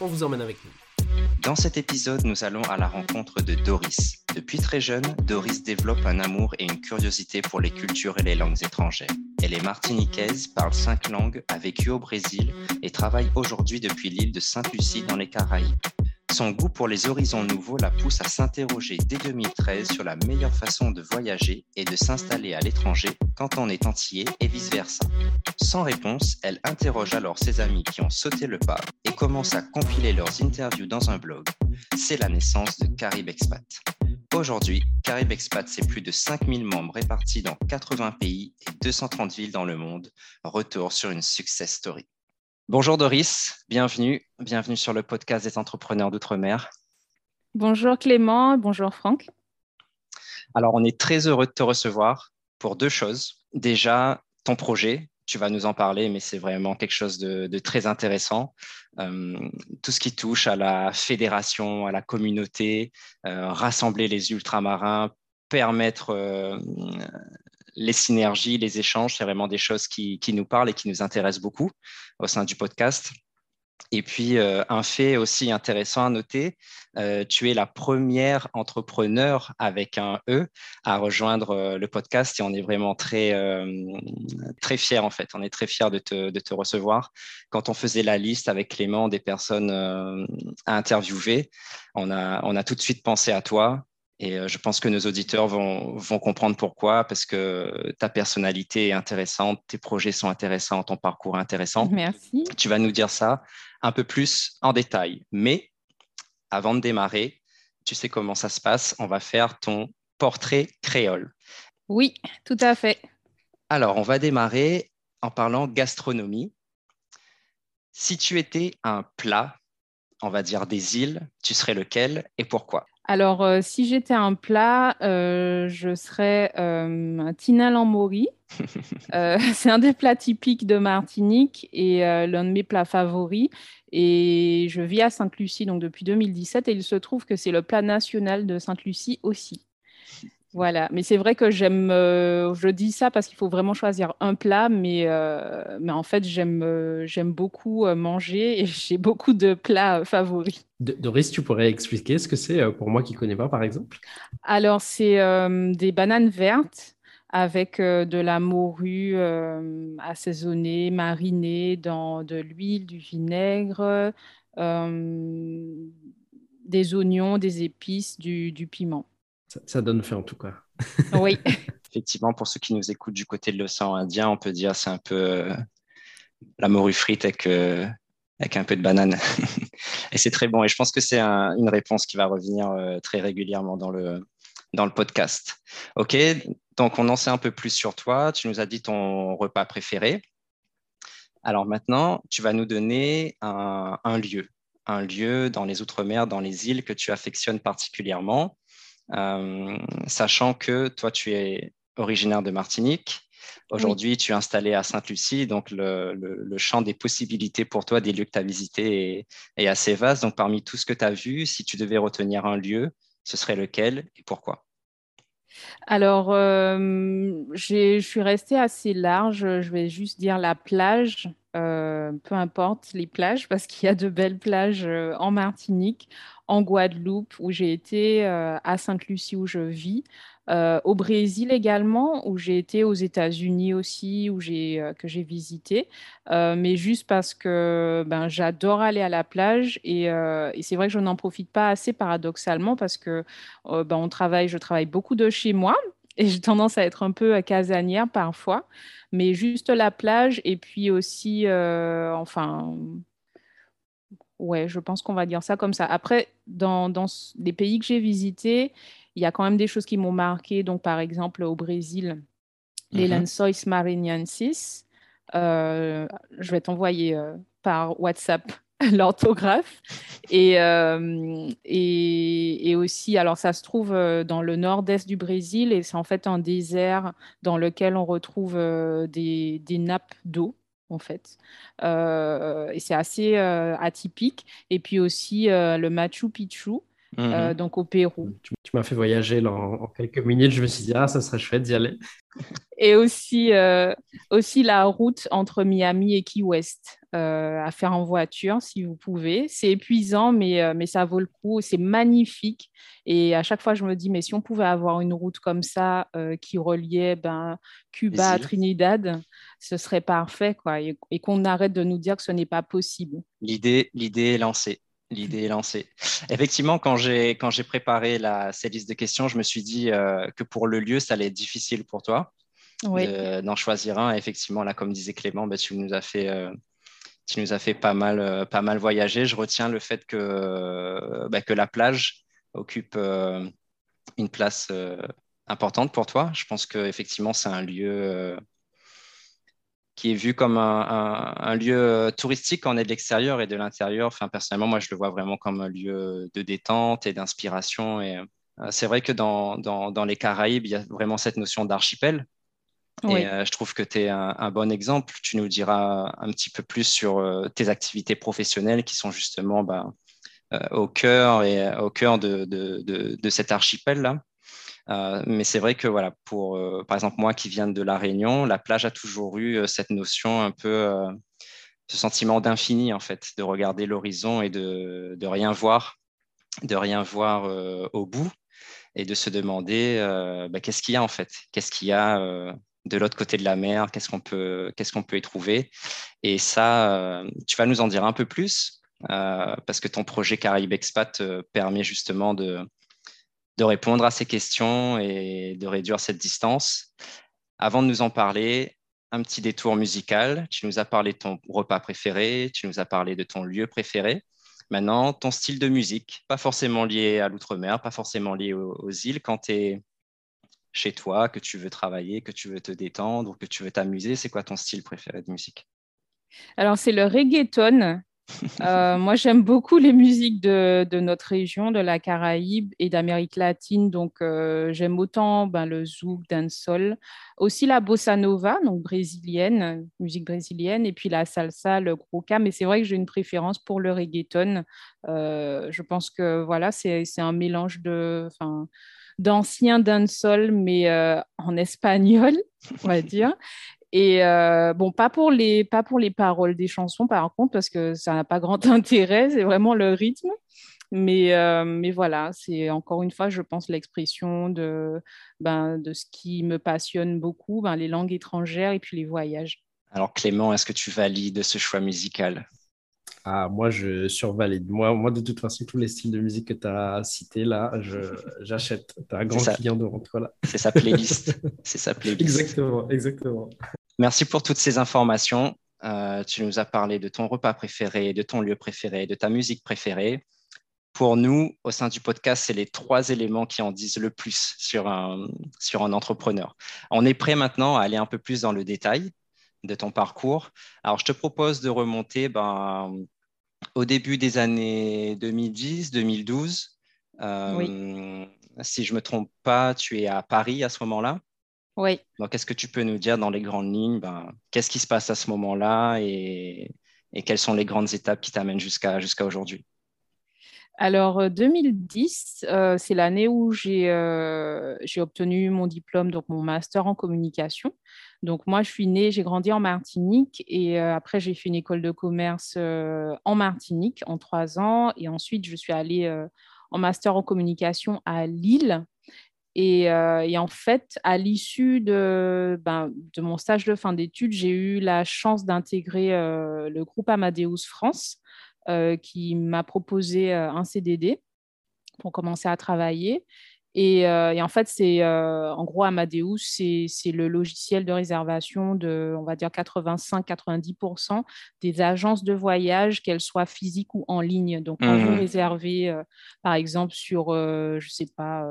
on vous emmène avec nous. Dans cet épisode, nous allons à la rencontre de Doris. Depuis très jeune, Doris développe un amour et une curiosité pour les cultures et les langues étrangères. Elle est martiniquaise, parle cinq langues, a vécu au Brésil et travaille aujourd'hui depuis l'île de Sainte-Lucie dans les Caraïbes. Son goût pour les horizons nouveaux la pousse à s'interroger dès 2013 sur la meilleure façon de voyager et de s'installer à l'étranger quand on est entier et vice-versa. Sans réponse, elle interroge alors ses amis qui ont sauté le pas et commence à compiler leurs interviews dans un blog. C'est la naissance de Carib Expat. Aujourd'hui, Carib Expat, c'est plus de 5000 membres répartis dans 80 pays et 230 villes dans le monde. Retour sur une success story. Bonjour Doris, bienvenue, bienvenue sur le podcast des entrepreneurs d'outre-mer. Bonjour Clément, bonjour Franck. Alors on est très heureux de te recevoir pour deux choses. Déjà, ton projet, tu vas nous en parler, mais c'est vraiment quelque chose de, très intéressant. Euh, tout ce qui touche à la fédération, à la communauté, euh, rassembler les ultramarins, permettre euh, les synergies, les échanges, c'est vraiment des choses qui, nous parlent et qui nous intéressent beaucoup au sein du podcast. Et puis, euh, un fait aussi intéressant à noter, euh, tu es la première entrepreneur avec un E à rejoindre euh, le podcast et on est vraiment très, très fiers en fait. On est très fiers de te, de te, recevoir. Quand on faisait la liste avec Clément des personnes à interviewer, on a, on a tout de suite pensé à toi et euh, je pense que nos auditeurs vont, vont, comprendre pourquoi, parce que ta personnalité est intéressante, tes projets sont intéressants, ton parcours est intéressant. Merci. Tu vas nous dire ça un peu plus en détail. Mais avant de démarrer, tu sais comment ça se passe, on va faire ton portrait créole. Oui, tout à fait. Alors, on va démarrer en parlant gastronomie. Si tu étais un plat, on va dire des îles, tu serais lequel et pourquoi? Alors, euh, si j'étais un plat, euh, je serais euh, un tinal en mori. c'est un des plats typiques de Martinique et l'un de mes plats favoris. Et je vis à Sainte-Lucie donc depuis 2017 et il se trouve que c'est le plat national de Sainte-Lucie aussi. Voilà, mais c'est vrai que j'aime, euh, je dis ça parce qu'il faut vraiment choisir un plat, mais, euh, mais en fait, j'aime, euh, j'aime beaucoup manger et j'ai beaucoup de plats favoris. Doris, tu pourrais expliquer ce que c'est pour moi qui ne connais pas, par exemple? Alors, c'est des bananes vertes avec de la morue assaisonnée, marinée dans de l'huile, du vinaigre, des oignons, des épices, du, du piment. Ça, donne faim en tout cas. Oui. Effectivement, pour ceux qui nous écoutent du côté de l'océan Indien, on peut dire c'est un peu euh, la morue frite avec, euh, avec un peu de banane. et c'est très bon. Et je pense que c'est une réponse qui va revenir euh, très régulièrement dans le, dans le podcast. OK, donc on en sait un peu plus sur toi. Tu nous as dit ton repas préféré. Alors maintenant, tu vas nous donner un, un lieu, un lieu dans les Outre-mer, dans les îles que tu affectionnes particulièrement. Euh, sachant que toi, tu es originaire de Martinique. Aujourd'hui, tu es installé à Sainte-Lucie, donc le, champ des possibilités pour toi, des lieux que tu as visités est, assez vaste. Donc, parmi tout ce que tu as vu, si tu devais retenir un lieu, ce serait lequel et pourquoi? Alors, euh, je suis restée assez large. Je vais juste dire la plage, euh, peu importe les plages, parce qu'il y a de belles plages en Martinique en Guadeloupe où j'ai été, euh, à Sainte-Lucie où je vis, euh, au Brésil également où j'ai été, aux États-Unis aussi où j'ai euh, que j'ai visité, mais juste parce que ben, j'adore aller à la plage et, et c'est vrai que je n'en profite pas assez paradoxalement parce que ben, on travaille, je travaille beaucoup de chez moi et j'ai tendance à être un peu casanière parfois, mais juste la plage et puis aussi, enfin Ouais, je pense qu'on va dire ça comme ça. Après, dans, dans les pays que j'ai visités, il y a quand même des choses qui m'ont marqué. Donc, par exemple, au Brésil, les mm marinensis. Euh, je vais t'envoyer euh, par WhatsApp l'orthographe. Et, et, et, aussi, alors ça se trouve dans le nord-est du Brésil et c'est en fait un désert dans lequel on retrouve des, des nappes d'eau en fait. et c'est assez atypique. Et puis aussi le Machu Picchu, mmh donc au Pérou. Tu, m'as fait voyager en, quelques minutes. Je me suis dit, ah, ça serait chouette d'y aller. Et aussi, aussi la route entre Miami et Key West. Euh, à faire en voiture si vous pouvez. C'est épuisant, mais, euh, mais ça vaut le coup. C'est magnifique. Et à chaque fois, je me dis, mais si on pouvait avoir une route comme ça euh, qui reliait ben, Cuba à Trinidad, ce serait parfait. Quoi, et, qu'on arrête de nous dire que ce n'est pas possible. L'idée, l'idée est lancée. L'idée est lancée. Effectivement, quand j'ai, quand j'ai préparé la, cette liste de questions, je me suis dit que pour le lieu, ça allait être difficile pour toi. d'en choisir un. Effectivement, là, comme disait Clément, ben, tu nous as fait tu nous as fait pas mal, euh, pas mal voyager. Je retiens le fait que, euh, bah, que la plage occupe euh, une place importante pour toi. Je pense qu'effectivement, c'est un lieu qui est vu comme un, lieu touristique quand on est de l'extérieur et de l'intérieur. Enfin, personnellement, moi, je le vois vraiment comme un lieu de détente et d'inspiration. Et c'est vrai que dans, dans, les Caraïbes, il y a vraiment cette notion d'archipel. Et euh, je trouve que tu es un, bon exemple. Tu nous diras un petit peu plus sur euh, tes activités professionnelles qui sont justement bah, euh, au cœur et au cœur de, de, de, cet archipel-là. Mais c'est vrai que voilà, pour par exemple moi qui viens de la Réunion, la plage a toujours eu cette notion un peu, ce sentiment d'infini en fait, de regarder l'horizon et de, de rien voir, de rien voir au bout et de se demander bah, qu'est-ce qu'il y a en fait, qu'est-ce qu'il y a de l'autre côté de la mer, qu'est-ce qu'on peut, qu'est-ce qu'on peut y trouver? Et ça, euh, tu vas nous en dire un peu plus, euh, parce que ton projet Caraïbes Expat euh, permet justement de, de répondre à ces questions et de réduire cette distance. Avant de nous en parler, un petit détour musical. Tu nous as parlé de ton repas préféré, tu nous as parlé de ton lieu préféré. Maintenant, ton style de musique, pas forcément lié à l'outre-mer, pas forcément lié aux, îles. Quand tu es chez toi, que tu veux travailler, que tu veux te détendre, que tu veux t'amuser C'est quoi ton style préféré de musique? Alors, c'est le reggaeton. Euh, moi, j'aime beaucoup les musiques de, notre région, de la Caraïbe et d'Amérique latine. Donc, euh, j'aime autant ben, le zouk, dancehall, aussi la bossa nova, donc brésilienne, musique brésilienne, et puis la salsa, le grouka. Mais c'est vrai que j'ai une préférence pour le reggaeton. Euh, je pense que voilà, c'est un mélange de, d'anciens dancehall, mais en espagnol, on va dire. Et euh, bon, pas pour, les, pas pour les paroles des chansons, par contre, parce que ça n'a pas grand intérêt, c'est vraiment le rythme. Mais, euh, mais voilà, c'est encore une fois, je pense, l'expression de, ben, de ce qui me passionne beaucoup, ben, les langues étrangères et puis les voyages. Alors Clément, est-ce que tu valides ce choix musical? Ah, moi, je survalide. Moi, moi, de toute façon, tous les styles de musique que tu as cités là, j'achète. Tu as un grand client de. Voilà. C'est sa playlist. C'est sa playlist. Exactement, exactement. Merci pour toutes ces informations. Euh, tu nous as parlé de ton repas préféré, de ton lieu préféré, de ta musique préférée. Pour nous, au sein du podcast, c'est les trois éléments qui en disent le plus sur un, sur un entrepreneur. On est prêt maintenant à aller un peu plus dans le détail de ton parcours. Alors, je te propose de remonter ben, au début des années 2010-2012. Euh, si je ne me trompe pas, tu es à Paris à ce moment-là. Oui. Donc, est-ce que tu peux nous dire dans les grandes lignes, ben, qu'est-ce qui se passe à ce moment-là et, quelles sont les grandes étapes qui t'amènent jusqu'à jusqu'à aujourd'hui? Alors, 2010, euh, euh, c'est l'année où j'ai obtenu mon diplôme, donc mon master en communication. Donc moi, je suis née, j'ai grandi en Martinique et euh, après, j'ai fait une école de commerce euh, en Martinique en trois ans et ensuite, je suis allée euh, en master en communication à Lille. Et, en fait, à l'issue de, ben, de, mon stage de fin d'études, j'ai eu la chance d'intégrer le groupe Amadeus France qui m'a proposé un CDD pour commencer à travailler. Euh, et, en fait, c'est euh, en gros Amadeus, c'est le logiciel de réservation de, on va dire, 85-90% des agences de voyage, qu'elles soient physiques ou en ligne. Donc, quand vous mmh réservez, euh, par exemple, sur, je ne sais pas,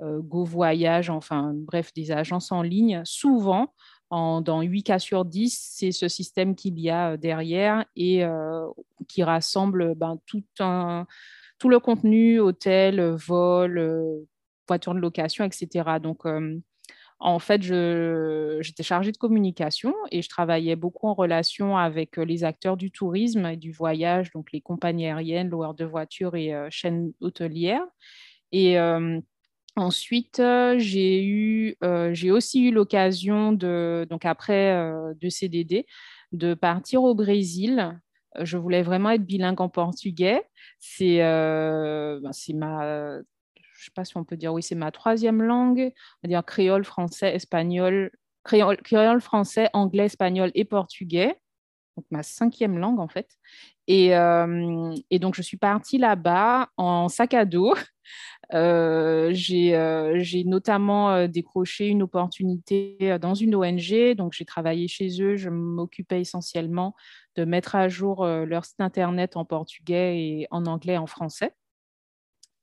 Go Voyage, enfin, bref, des agences en ligne, souvent, dans 8 cas sur 10, c'est ce système qu'il y a derrière et qui rassemble ben, tout, un, tout le contenu, hôtel, vol, voiture de location, etc. Donc, en fait, j'étais chargée de communication et je travaillais beaucoup en relation avec les acteurs du tourisme et du voyage, donc les compagnies aériennes, loueurs de voitures et chaînes hôtelières. Et ensuite, j'ai eu, j'ai aussi eu l'occasion de, donc après de CDD, de partir au Brésil. Je voulais vraiment être bilingue en portugais. C'est ben, ma je ne sais pas si on peut dire, oui, c'est ma troisième langue, on va dire créole, français, espagnol, créole, créole, français, anglais, espagnol et portugais. Donc ma cinquième langue en fait. Et, euh, donc je suis partie là-bas en sac à dos. Euh, euh, j'ai notamment décroché une opportunité dans une ONG. Donc j'ai travaillé chez eux. Je m'occupais essentiellement de mettre à jour leur site internet en portugais et en anglais et en français.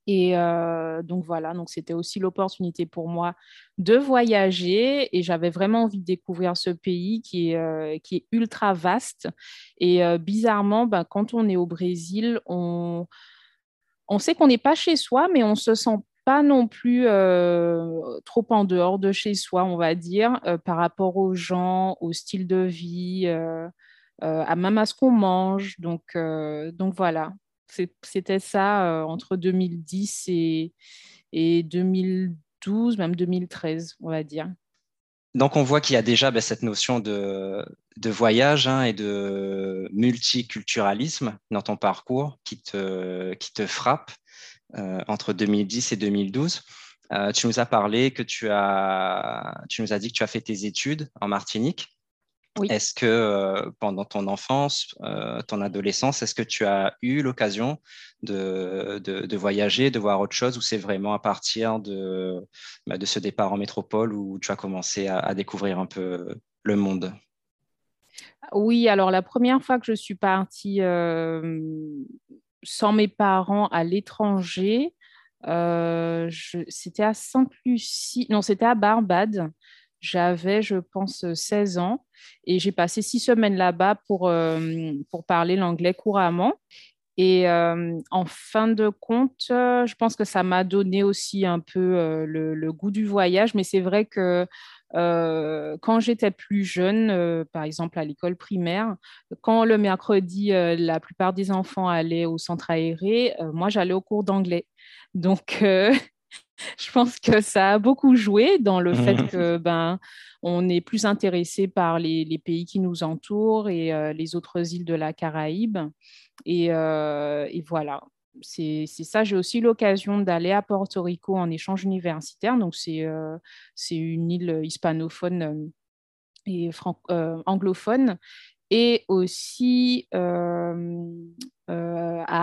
Et euh, donc voilà, donc c'était aussi l'opportunité pour moi de voyager et j'avais vraiment envie de découvrir ce pays qui est, euh, qui est ultra vaste. Et euh, bizarrement, ben, quand on est au Brésil, on, on sait qu'on n'est pas chez soi, mais on se sent pas non plus trop en dehors de chez soi, on va dire, par rapport aux gens, au style de vie, à même à ce qu'on mange. Donc, donc voilà, c'était ça euh, entre 2010 et, et 2012, même 2013, on va dire. Donc, on voit qu'il y a déjà ben, cette notion de, voyage hein, et de multiculturalisme dans ton parcours qui te, qui te frappe euh, entre 2010 et 2012. Euh, tu nous as parlé que tu as, tu nous as dit que tu as fait tes études en Martinique. Est-ce que euh, pendant ton enfance, euh, ton adolescence, est-ce que tu as eu l'occasion de, de, voyager, de voir autre chose, ou c'est vraiment à partir de, bah, de ce départ en métropole où tu as commencé à, découvrir un peu le monde? Oui, alors la première fois que je suis partie euh, sans mes parents à l'étranger, c'était à Sainte-Lucie, non, c'était à Barbade. J'avais, je pense, 16 ans et j'ai passé six semaines là-bas pour, euh, pour parler l'anglais couramment. Et euh, en fin de compte, euh, je pense que ça m'a donné aussi un peu le, goût du voyage, mais c'est vrai que quand j'étais plus jeune, par exemple à l'école primaire, quand le mercredi, la plupart des enfants allaient au centre aéré, moi j'allais au cours d'anglais. Donc, je pense que ça a beaucoup joué dans le fait mmh. que ben on est plus intéressé par les, pays qui nous entourent et euh, les autres îles de la Caraïbe. Et, euh, voilà, c'est ça. J'ai aussi l'occasion d'aller à Porto Rico en échange universitaire. Donc, c'est euh, une île hispanophone et anglophone. Et aussi à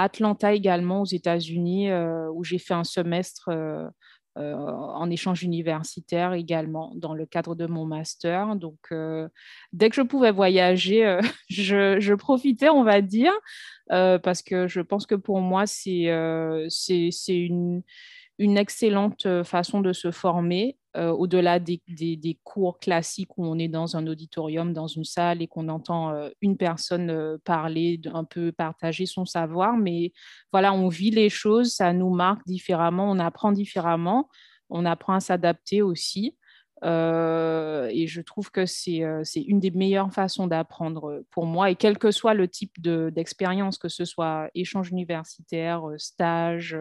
Atlanta également, aux États-Unis, où j'ai fait un semestre euh, en échange universitaire également dans le cadre de mon master. Donc, euh, dès que je pouvais voyager, euh, je, profitais, on va dire, parce que je pense que pour moi, c'est une, une excellente façon de se former euh, au-delà des, cours classiques où on est dans un auditorium, dans une salle et qu'on entend euh, une personne euh, parler, un peu partager son savoir. Mais voilà, on vit les choses, ça nous marque différemment, on apprend différemment, on apprend à s'adapter aussi. Et je trouve que c'est une des meilleures façons d'apprendre pour moi. Et quel que soit le type d'expérience, que ce soit échange universitaire, stage,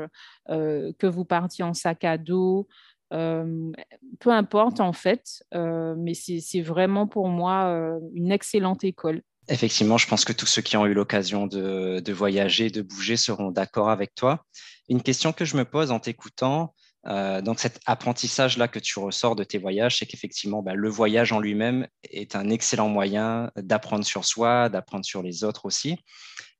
que vous partiez en sac à dos, euh, peu importe en fait, euh, mais c'est vraiment pour moi euh, une excellente école. Effectivement, je pense que tous ceux qui ont eu l'occasion de, voyager, de bouger seront d'accord avec toi. Une question que je me pose en t'écoutant, euh, donc cet apprentissage-là que tu ressors de tes voyages, c'est qu'effectivement, bah, le voyage en lui-même est un excellent moyen d'apprendre sur soi, d'apprendre sur les autres aussi.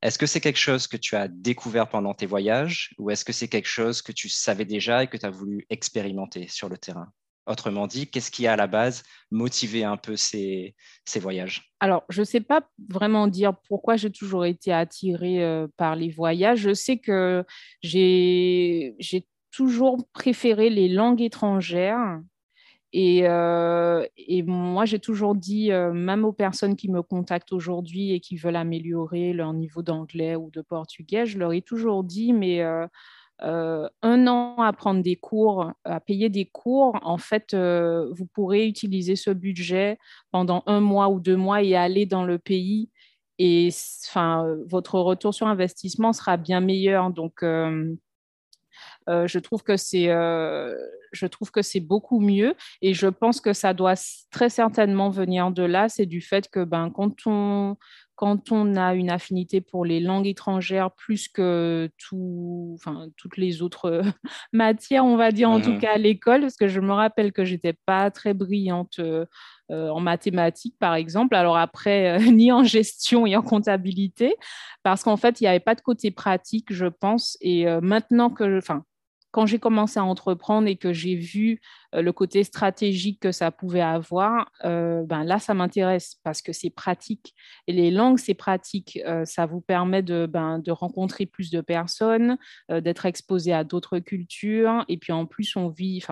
Est-ce que c'est quelque chose que tu as découvert pendant tes voyages ou est-ce que c'est quelque chose que tu savais déjà et que tu as voulu expérimenter sur le terrain? Autrement dit, qu'est-ce qui a à la base motivé un peu ces, voyages? Alors, je ne sais pas vraiment dire pourquoi j'ai toujours été attirée euh, par les voyages. Je sais que j'ai toujours préféré les langues étrangères Et, et moi, j'ai toujours dit, même aux personnes qui me contactent aujourd'hui et qui veulent améliorer leur niveau d'anglais ou de portugais, je leur ai toujours dit, mais euh, un an à prendre des cours, à payer des cours, en fait, euh, vous pourrez utiliser ce budget pendant un mois ou deux mois et aller dans le pays. Et enfin, votre retour sur investissement sera bien meilleur. Donc, euh, je trouve que c'est je trouve que c'est beaucoup mieux et je pense que ça doit très certainement venir de là c'est du fait que ben quand on quand on a une affinité pour les langues étrangères plus que tout, enfin, toutes les autres matières, on va dire, en tout mmh cas à l'école, parce que je me rappelle que j'étais pas très brillante euh, en mathématiques, par exemple. Alors après, euh, ni en gestion et en comptabilité, parce qu'en fait, il n'y avait pas de côté pratique, je pense. Et euh, maintenant que, enfin, quand j'ai commencé à entreprendre et que j'ai vu euh, le côté stratégique que ça pouvait avoir, euh, ben là, ça m'intéresse parce que c'est pratique. Et les langues, c'est pratique. Euh, ça vous permet de, ben, de rencontrer plus de personnes, d'être exposé à d'autres cultures. Et puis en plus, on vit,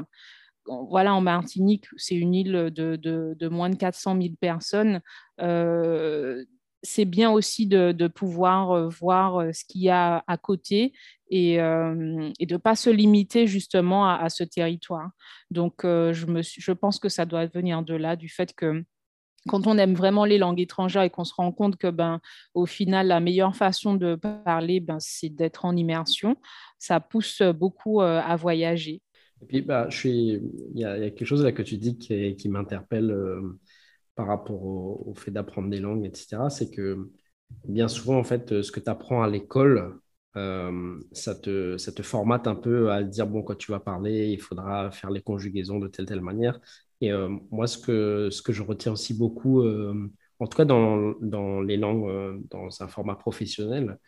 voilà, en Martinique, c'est une île de, de, moins de 400 000 personnes c'est bien aussi de, pouvoir euh, voir ce qu'il y a à côté et, euh, de ne pas se limiter justement à, ce territoire. Donc, je, me je pense que ça doit venir de là, du fait que quand on aime vraiment les langues étrangères et qu'on se rend compte que, ben, au final, la meilleure façon de parler, ben, c'est d'être en immersion, ça pousse beaucoup à voyager. Et puis, bah, je suis... il, y a, quelque chose là que tu dis qui, qui m'interpelle par rapport au, fait d'apprendre des langues, etc., c'est que bien souvent, en fait, ce que tu apprends à l'école, euh, ça, te, ça te formate un peu à dire, bon, quand tu vas parler, il faudra faire les conjugaisons de telle, telle manière. Et euh, moi, ce que, ce que je retiens aussi beaucoup, euh, en tout cas dans, dans les langues, dans un format professionnel,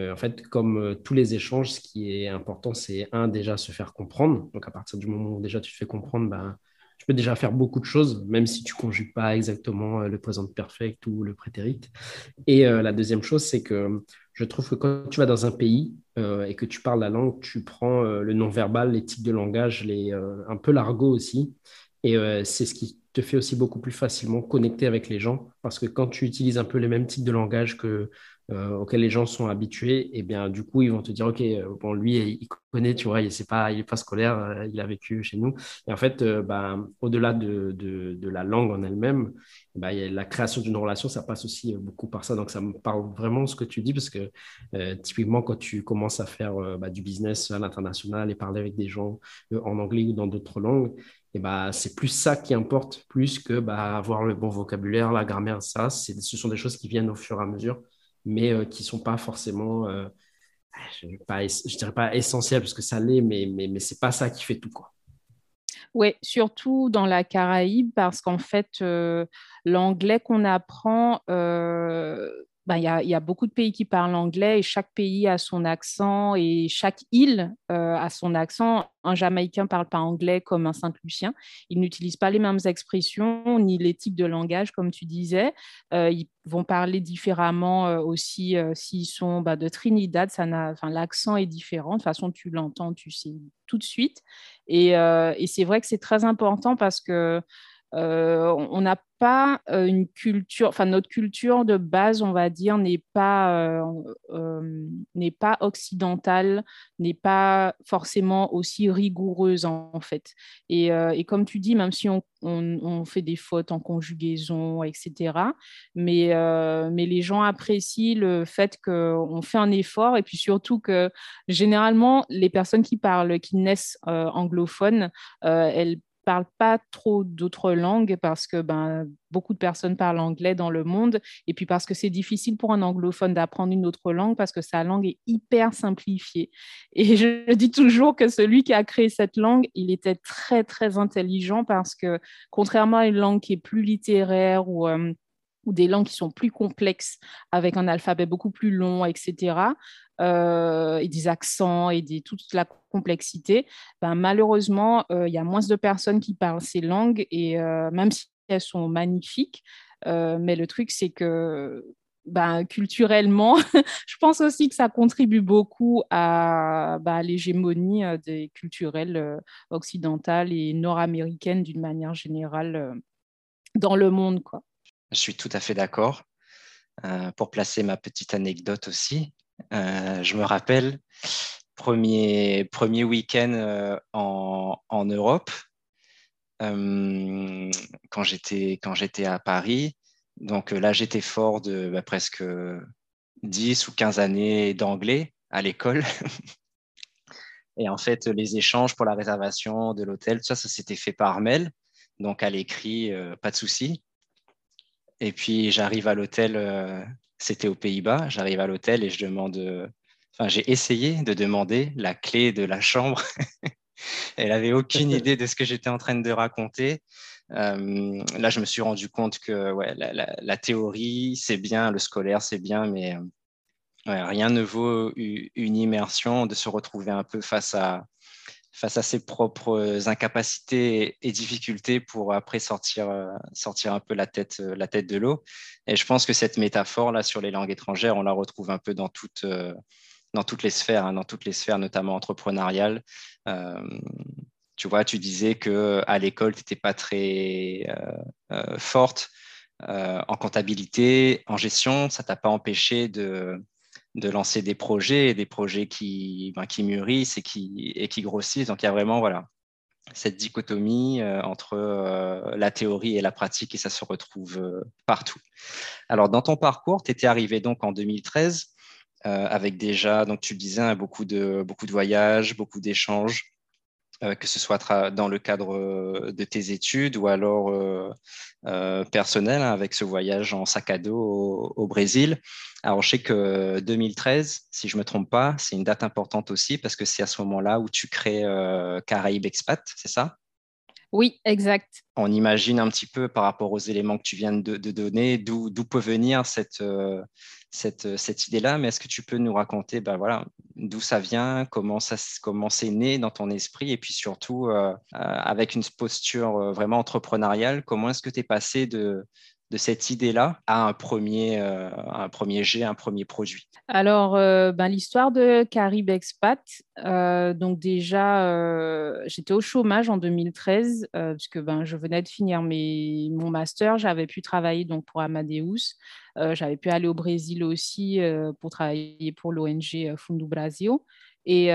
en fait, comme tous les échanges, ce qui est important, c'est un, déjà se faire comprendre. Donc, à partir du moment où déjà tu te fais comprendre, ben, tu peux déjà faire beaucoup de choses, même si tu conjugues pas exactement euh, le présent perfect ou le prétérit. Et euh, la deuxième chose, c'est que je trouve que quand tu vas dans un pays euh, et que tu parles la langue, tu prends le non-verbal, l'éthique de langage, les, un peu l'argot aussi. Et c'est ce qui te fait aussi beaucoup plus facilement connecter avec les gens. Parce que quand tu utilises un peu les mêmes types de langage que euh, auxquels les gens sont habitués, et eh bien du coup, ils vont te dire, OK, euh, bon, lui, il connaît, tu vois, il n'est pas, pas scolaire, euh, il a vécu chez nous. Et en fait, bah, au-delà de, de, la langue en elle-même, bah, la création d'une relation, ça passe aussi beaucoup par ça. Donc, ça me parle vraiment ce que tu dis, parce que typiquement, quand tu commences à faire bah, du business à l'international et parler avec des gens en anglais ou dans d'autres langues, et bah, c'est plus ça qui importe, plus que bah, avoir le bon vocabulaire, la grammaire, ça. Ce sont des choses qui viennent au fur et à mesure mais euh, qui ne sont pas forcément, euh, je ne dirais pas essentielles parce que ça l'est, mais, mais, mais ce n'est pas ça qui fait tout. Oui, surtout dans la Caraïbe, parce qu'en fait, euh, l'anglais qu'on apprend, ben, il y, a, beaucoup de pays qui parlent anglais et chaque pays a son accent et chaque île euh, a son accent. Un Jamaïcain ne parle pas anglais comme un Saint-Lucien. Ils n'utilisent pas les mêmes expressions ni les types de langage, comme tu disais. Euh, ils vont parler différemment euh, aussi s'ils sont bah, de Trinidad. L'accent est différent. De toute façon, tu l'entends, tu sais tout de suite. Et c'est vrai que c'est très important parce que euh, on n'a pas euh, une culture, enfin notre culture de base, on va dire, n'est pas, euh, pas occidentale, n'est pas forcément aussi rigoureuse en, fait. Et, comme tu dis, même si on, fait des fautes en conjugaison, etc., mais, mais les gens apprécient le fait qu'on fait un effort et puis surtout que généralement, les personnes qui parlent, qui naissent anglophones, elles parlent pas trop d'autres langues parce que ben, beaucoup de personnes parlent anglais dans le monde et puis parce que c'est difficile pour un anglophone d'apprendre une autre langue parce que sa langue est hyper simplifiée. Et je dis toujours que celui qui a créé cette langue, il était très, très intelligent parce que contrairement à une langue qui est plus littéraire ou... Euh, ou des langues qui sont plus complexes, avec un alphabet beaucoup plus long, etc., euh, et des accents et des, toute la complexité, ben, malheureusement, euh, il y a moins de personnes qui parlent ces langues, et euh, même si elles sont magnifiques, mais le truc, c'est que ben, culturellement, je pense aussi que ça contribue beaucoup à, bah, l'hégémonie des culturelles occidentales et nord-américaines d'une manière générale dans le monde. Je suis tout à fait d'accord. pour placer ma petite anecdote aussi, je me rappelle, premier, premier week-end en, en, Europe, quand j'étais à Paris, donc euh, là, j'étais fort de bah, presque 10 ou 15 années d'anglais à l'école. Et en fait, les échanges pour la réservation de l'hôtel, ça, ça s'était fait par mail. Donc à l'écrit, euh, pas de souci. Et puis j'arrive à l'hôtel, euh, c'était aux Pays-Bas, j'arrive à l'hôtel et je demande, enfin j'ai essayé de demander la clé de la chambre. Elle n'avait aucune idée de ce que j'étais en train de raconter. Euh, là, je me suis rendu compte que ouais, la, théorie, c'est bien, le scolaire, c'est bien, mais euh, rien ne vaut une immersion, de se retrouver un peu face à, face à ses propres incapacités et difficultés pour après sortir, euh, sortir un peu la tête, la tête de l'eau. Et je pense que cette métaphore-là sur les langues étrangères, on la retrouve un peu dans toutes, dans toutes les sphères, hein, dans toutes les sphères, notamment entrepreneuriales. Tu vois, tu disais que à l'école, tu n'étais pas très euh, euh, forte euh, en comptabilité, en gestion. Ça t'a pas empêché de, de lancer des projets, des projets qui, ben, qui mûrissent et qui, et qui grossissent. Donc, il y a vraiment voilà, cette dichotomie entre la théorie et la pratique et ça se retrouve partout. Alors, dans ton parcours, tu étais arrivé donc en 2013 avec déjà, donc tu disais, hein, beaucoup, de, beaucoup de voyages, beaucoup d'échanges. Euh, que ce soit dans le cadre euh, de tes études ou alors euh, personnel, hein, avec ce voyage en sac à dos au, Brésil. Alors, je sais que 2013, si je ne me trompe pas, c'est une date importante aussi parce que c'est à ce moment-là où tu crées Caraïbes Expat, c'est ça? Oui, exact. On imagine un petit peu par rapport aux éléments que tu viens de, donner, d'où peut venir cette, cette, cette idée-là, mais est-ce que tu peux nous raconter ben voilà, d'où ça vient, comment, ça, comment c'est né dans ton esprit, et puis surtout, euh, euh, avec une posture euh, vraiment entrepreneuriale, comment est-ce que tu es passé de, de cette idée-là à un premier, un premier jet, un premier produit Alors, ben, l'histoire de Carib Expat, donc déjà, j'étais au chômage en 2013, puisque ben, je venais de finir mes, mon master, j'avais pu travailler donc, pour Amadeus. Euh, j'avais pu aller au Brésil aussi euh, pour travailler pour l'ONG euh, Fundo Brasil. Et,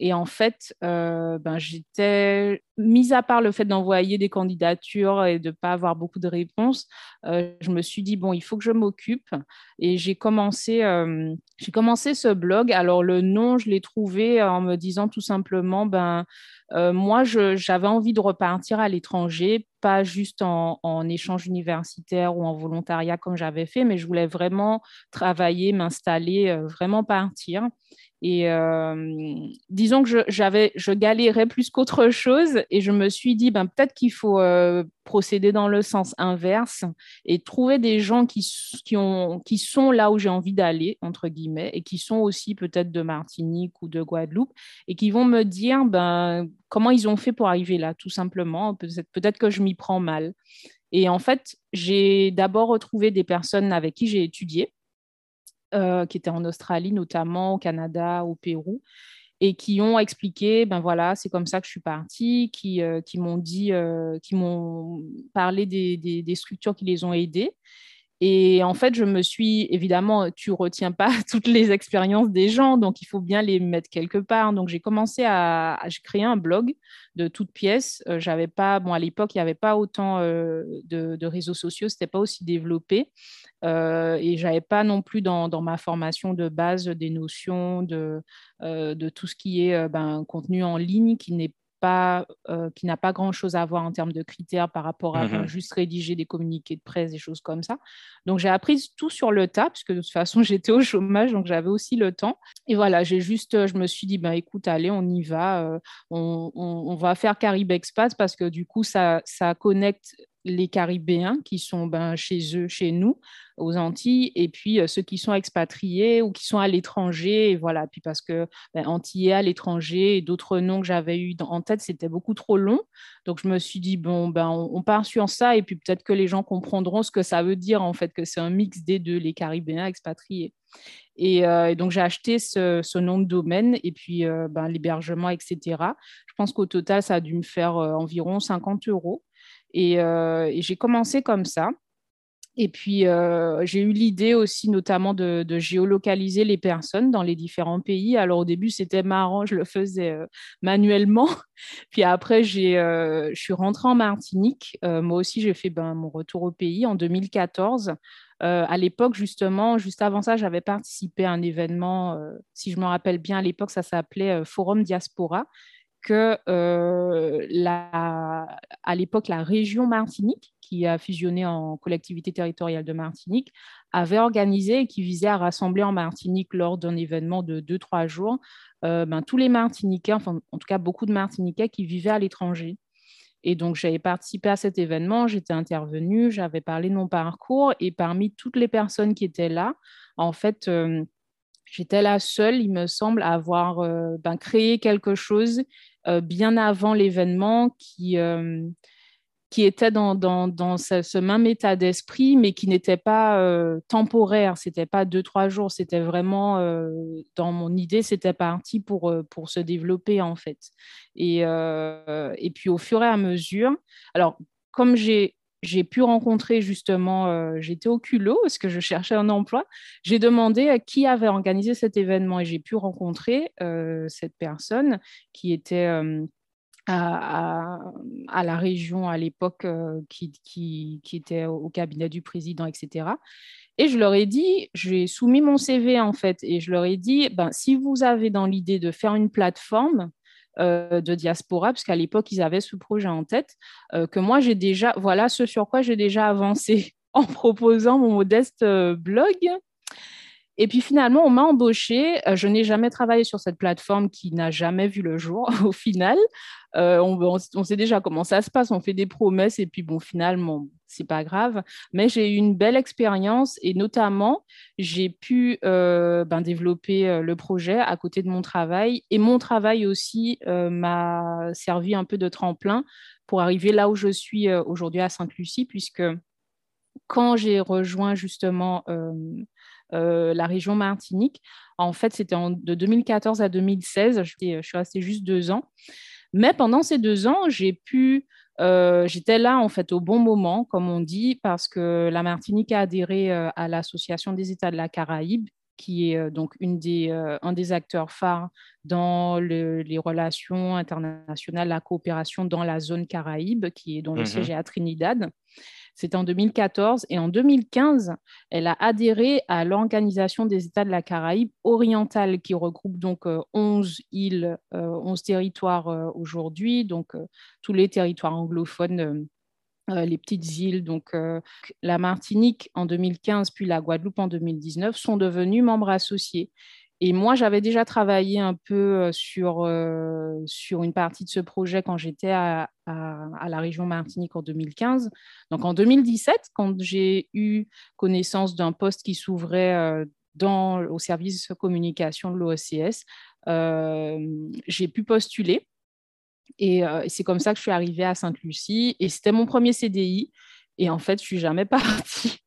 et, en fait, ben, j'étais, mis à part le fait d'envoyer des candidatures et de ne pas avoir beaucoup de réponses, je me suis dit, bon, il faut que je m'occupe. Et j'ai commencé, j'ai commencé ce blog. Alors, le nom, je l'ai trouvé en me disant tout simplement, ben, moi, j'avais envie de repartir à l'étranger, pas juste en, échange universitaire ou en volontariat comme j'avais fait, mais je voulais vraiment travailler, m'installer, euh, vraiment partir. Et euh, disons que je, je galérais plus qu'autre chose et je me suis dit, ben, peut-être qu'il faut euh, procéder dans le sens inverse et trouver des gens qui, qui, ont, qui sont là où j'ai envie d'aller, entre guillemets, et qui sont aussi peut-être de Martinique ou de Guadeloupe et qui vont me dire ben, comment ils ont fait pour arriver là, tout simplement. Peut-être que je m'y prends mal. Et en fait, j'ai d'abord retrouvé des personnes avec qui j'ai étudié euh, qui étaient en Australie notamment, au Canada, au Pérou, et qui ont expliqué, ben voilà, c'est comme ça que je suis partie, qui, euh, m'ont dit, euh, qui m'ont parlé des, des, structures qui les ont aidés. Et en fait, je me suis, évidemment, tu retiens pas toutes les expériences des gens, donc il faut bien les mettre quelque part. Donc j'ai commencé à, créer un blog de toutes pièces. j'avais pas, bon, à l'époque, il n'y avait pas autant de, de, réseaux sociaux, c'était pas aussi développé. Euh, et j'avais pas non plus dans, ma formation de base des notions de, euh, tout ce qui est euh, ben, contenu en ligne qui n'est pas, qui n'a pas grand-chose à voir en termes de critères par rapport à mm-hmm. juste rédiger des communiqués de presse, des choses comme ça. Donc j'ai appris tout sur le tas, puisque de toute façon j'étais au chômage, donc j'avais aussi le temps. Et voilà, j'ai juste, je me suis dit, ben, écoute, allez, on y va, on, on, on, va faire Caribe Expat parce que du coup ça, ça connecte les Caribéens qui sont ben, chez eux, chez nous, aux Antilles, et puis ceux qui sont expatriés ou qui sont à l'étranger. Voilà, puis parce que ben, Antillais à l'étranger et d'autres noms que j'avais eu en tête, c'était beaucoup trop long. Donc je me suis dit, bon, ben, on, part sur ça, et puis peut-être que les gens comprendront ce que ça veut dire, en fait, que c'est un mix des deux, les Caribéens expatriés. Et, donc, j'ai acheté ce, nom de domaine et puis ben, l'hébergement, etc. Je pense qu'au total, ça a dû me faire environ 50 euros. Euh, et, j'ai commencé comme ça. Et puis, euh, j'ai eu l'idée aussi notamment de, géolocaliser les personnes dans les différents pays. Alors, au début, c'était marrant, je le faisais euh, manuellement. Puis après, je suis rentrée en Martinique. moi aussi, j'ai fait ben, mon retour au pays en 2014. à l'époque, justement, juste avant ça, j'avais participé à un événement, si je me rappelle bien, à l'époque, ça s'appelait Forum Diaspora que euh, à l'époque, la région Martinique, qui a fusionné en collectivité territoriale de Martinique, avait organisé et qui visait à rassembler en Martinique lors d'un événement de 2-3 jours euh, ben, tous les Martiniquais, enfin en tout cas beaucoup de Martiniquais qui vivaient à l'étranger. Et donc, j'avais participé à cet événement, j'étais intervenue, j'avais parlé de mon parcours et parmi toutes les personnes qui étaient là, en fait, euh, j'étais la seule, il me semble, à avoir ben, créé quelque chose euh, bien avant l'événement qui, euh, qui était dans, dans, ce, même état d'esprit, mais qui n'était pas euh, temporaire, c'était pas deux, trois jours, c'était vraiment, dans mon idée, c'était parti pour, pour se développer en fait. Et, et puis au fur et à mesure, alors comme j'ai j'ai pu rencontrer justement, euh, j'étais au culot parce que je cherchais un emploi. J'ai demandé à qui avait organisé cet événement et j'ai pu rencontrer euh, cette personne qui était euh, à, la région à l'époque, qui, qui, qui, était au cabinet du président, etc. Et je leur ai dit, j'ai soumis mon CV en fait, et je leur ai dit, ben, si vous avez dans l'idée de faire une plateforme, euh, de diaspora, parce qu'à l'époque, ils avaient ce projet en tête, euh, que moi, j'ai déjà, voilà ce sur quoi j'ai déjà avancé en proposant mon modeste euh, blog. Et puis finalement, on m'a embauché. je n'ai jamais travaillé sur cette plateforme qui n'a jamais vu le jour au final. On, sait déjà comment ça se passe. On fait des promesses et puis bon, finalement, c'est pas grave. Mais j'ai eu une belle expérience et notamment, j'ai pu euh, ben, développer euh, le projet à côté de mon travail. Et mon travail aussi euh, m'a servi un peu de tremplin pour arriver là où je suis aujourd'hui à Sainte-Lucie, puisque quand j'ai rejoint justement la région Martinique, en fait, c'était de 2014 à 2016. Je suis restée juste deux ans. Mais pendant ces deux ans, j'ai pu euh, j'étais là en fait au bon moment, comme on dit, parce que la Martinique a adhéré euh, à l'Association des États de la Caraïbe, qui est euh, donc une des, un des acteurs phares dans les relations internationales, la coopération dans la zone Caraïbe, qui est dont le mmh siège est à Trinidad. C'était en 2014 et en 2015, elle a adhéré à l'Organisation des États de la Caraïbe orientale qui regroupe donc 11 euh, îles, 11 euh, territoires euh, aujourd'hui, donc tous les territoires anglophones. les petites îles, donc la Martinique en 2015, puis la Guadeloupe en 2019, sont devenus membres associés. Et moi, j'avais déjà travaillé un peu sur, sur une partie de ce projet quand j'étais à, à, la région Martinique en 2015. Donc en 2017, quand j'ai eu connaissance d'un poste qui s'ouvrait dans, au service communication de l'OSCS, j'ai pu postuler. Et c'est comme ça que je suis arrivée à Sainte-Lucie. Et c'était mon premier CDI. Et en fait, je suis jamais partie.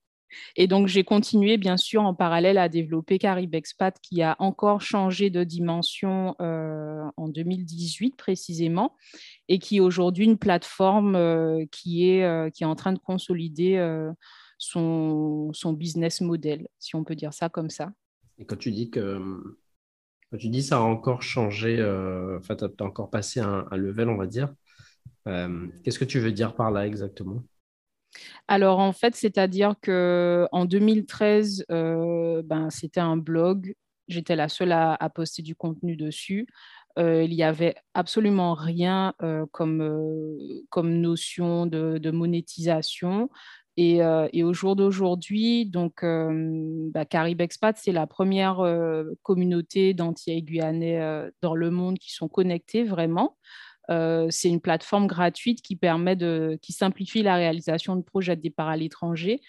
Et donc, j'ai continué, bien sûr, en parallèle à développer Carib Expat, qui a encore changé de dimension euh, en 2018 précisément, et qui est aujourd'hui une plateforme euh, qui, est, euh, qui est en train de consolider son, son business model, si on peut dire ça comme ça. Et quand tu dis que tu dis ça a encore changé, enfin, tu as encore passé un, level, on va dire, qu'est-ce que tu veux dire par là exactement? Alors en fait, c'est-à-dire que en 2013, euh, ben, c'était un blog. J'étais la seule à, poster du contenu dessus. Euh, il n'y avait absolument rien euh, comme, comme notion de, monétisation. Et, au jour d'aujourd'hui, donc bah, Carib Expat, c'est la première communauté d'Antillais guyanais dans le monde qui sont connectés vraiment. C'est une plateforme gratuite qui permet de, qui simplifie la réalisation de projets de départ à l'étranger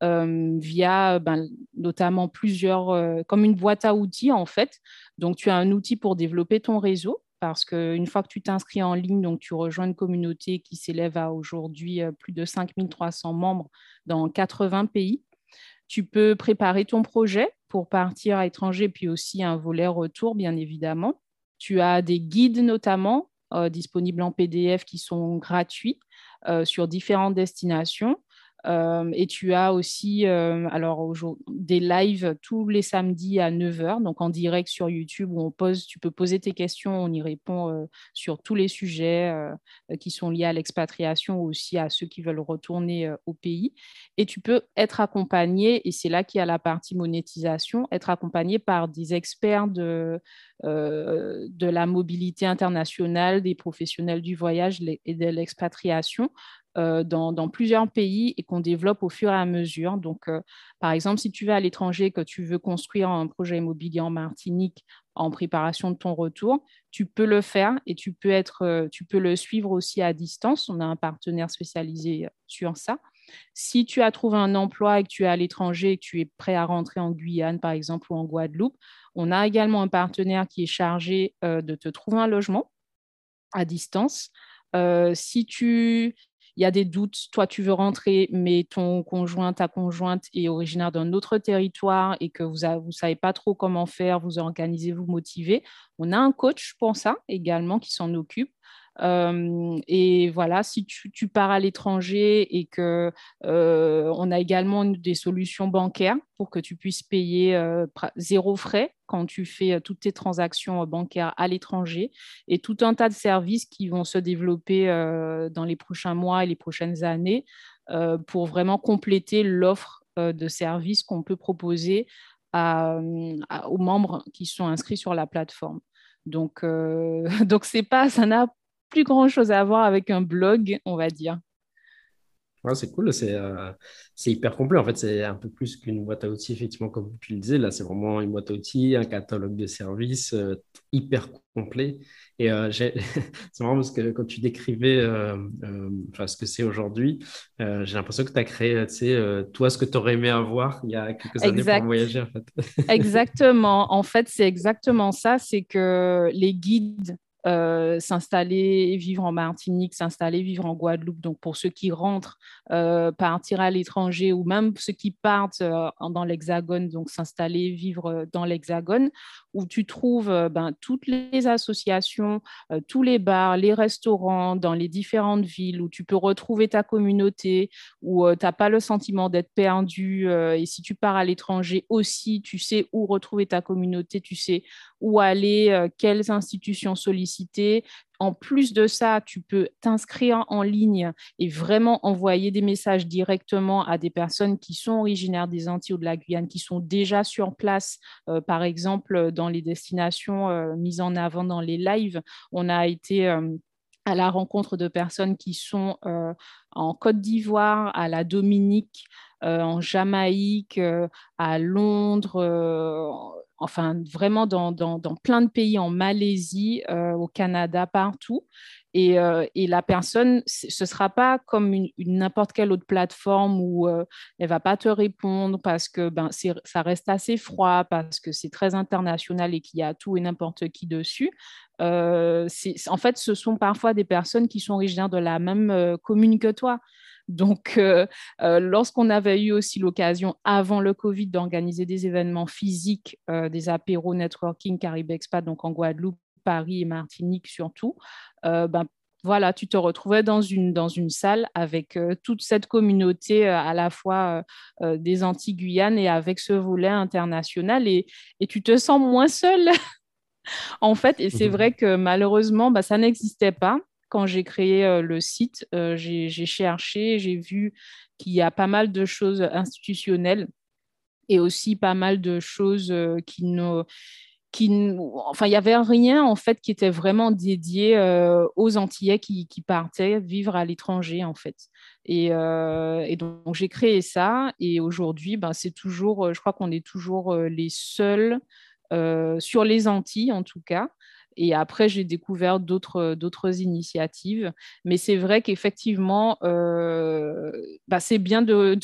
via ben, notamment plusieurs, comme une boîte à outils en fait. Donc tu as un outil pour développer ton réseau parce qu'une fois que tu t'inscris en ligne, donc tu rejoins une communauté qui s'élève à aujourd'hui plus de 5300 membres dans 80 pays. Tu peux préparer ton projet pour partir à l'étranger, puis aussi un volet retour, bien évidemment. Tu as des guides notamment disponibles en PDF qui sont gratuits sur différentes destinations. Euh, et tu as aussi euh, des lives tous les samedis à 9h, donc en direct sur YouTube, où on pose, tu peux poser tes questions, on y répond euh, sur tous les sujets qui sont liés à l'expatriation ou aussi à ceux qui veulent retourner au pays. Et tu peux être accompagné, et c'est là qu'il y a la partie monétisation, être accompagné par des experts de, de la mobilité internationale, des professionnels du voyage et de l'expatriation euh, dans, plusieurs pays et qu'on développe au fur et à mesure. Donc, euh, par exemple, si tu vas à l'étranger, que tu veux construire un projet immobilier en Martinique en préparation de ton retour, tu peux le faire et tu peux, être, euh, tu peux le suivre aussi à distance. On a un partenaire spécialisé sur ça. Si tu as trouvé un emploi et que tu es à l'étranger et que tu es prêt à rentrer en Guyane, par exemple, ou en Guadeloupe, on a également un partenaire qui est chargé de te trouver un logement à distance. si tu il y a des doutes, toi tu veux rentrer, mais ton conjoint, ta conjointe est originaire d'un autre territoire et que vous ne savez pas trop comment faire, vous organisez, vous motivez. On a un coach pour ça également qui s'en occupe. Euh, et voilà, si tu, pars à l'étranger et que euh, on a également des solutions bancaires pour que tu puisses payer euh, zéro frais quand tu fais toutes tes transactions bancaires à l'étranger et tout un tas de services qui vont se développer dans les prochains mois et les prochaines années pour vraiment compléter l'offre de services qu'on peut proposer aux membres qui sont inscrits sur la plateforme. Donc, donc c'est pas, ça n'a plus grand chose à voir avec un blog, on va dire. c'est cool, euh, c'est hyper complet. En fait, c'est un peu plus qu'une boîte à outils, effectivement, comme tu le disais. Là, c'est vraiment une boîte à outils, un catalogue de services euh, hyper complet. Et euh, c'est marrant parce que quand tu décrivais ce que c'est aujourd'hui, j'ai l'impression que tu as créé, tu sais, toi, ce que tu aurais aimé avoir il y a quelques années pour voyager, en fait. exactement. En fait, c'est exactement ça. C'est que les guides euh, s'installer, vivre en Martinique, s'installer, vivre en Guadeloupe. Donc pour ceux qui rentrent, euh, partir à l'étranger ou même ceux qui partent euh, dans l'Hexagone, donc s'installer, vivre dans l'Hexagone, où tu trouves ben, toutes les associations, tous les bars, les restaurants dans les différentes villes, où tu peux retrouver ta communauté, où tu n'as pas le sentiment d'être perdu. et si tu pars à l'étranger aussi, tu sais où retrouver ta communauté, tu sais où aller, quelles institutions solliciter en plus de ça, tu peux t'inscrire en ligne et vraiment envoyer des messages directement à des personnes qui sont originaires des Antilles ou de la Guyane, qui sont déjà sur place. Euh, par exemple, dans les destinations euh, mises en avant dans les lives, on a été euh, à la rencontre de personnes qui sont en Côte d'Ivoire, à la Dominique, en Jamaïque, à Londres enfin vraiment dans, plein de pays, en Malaisie, euh, au Canada, partout. Et, euh, la personne, ce ne sera pas comme n'importe quelle autre plateforme où euh, elle ne va pas te répondre parce que ben, ça reste assez froid, parce que c'est très international et qu'il y a tout et n'importe qui dessus. en fait, ce sont parfois des personnes qui sont originaires de la même commune que toi. Donc, euh, euh, lorsqu'on avait eu aussi l'occasion, avant le Covid, d'organiser des événements physiques, euh, des apéros networking Caribe Expat, donc en Guadeloupe, Paris et Martinique surtout, ben, voilà, tu te retrouvais dans une, dans une salle avec toute cette communauté à la fois des Antilles-Guyane et avec ce volet international et, et tu te sens moins seul. en fait, et c'est mmh vrai que malheureusement, bah, ça n'existait pas quand j'ai créé euh, le site, euh, j'ai cherché, j'ai vu qu'il y a pas mal de choses institutionnelles et aussi pas mal de choses euh, qui ne qui, enfin, il n'y avait rien en fait qui était vraiment dédié aux Antillais qui, partaient vivre à l'étranger en fait. Et, donc j'ai créé ça et aujourd'hui, ben, c'est toujours, je crois qu'on est toujours les seuls sur les Antilles en tout cas, Et après, j'ai découvert d'autres initiatives. Mais c'est vrai qu'effectivement, bah, c'est bien, de,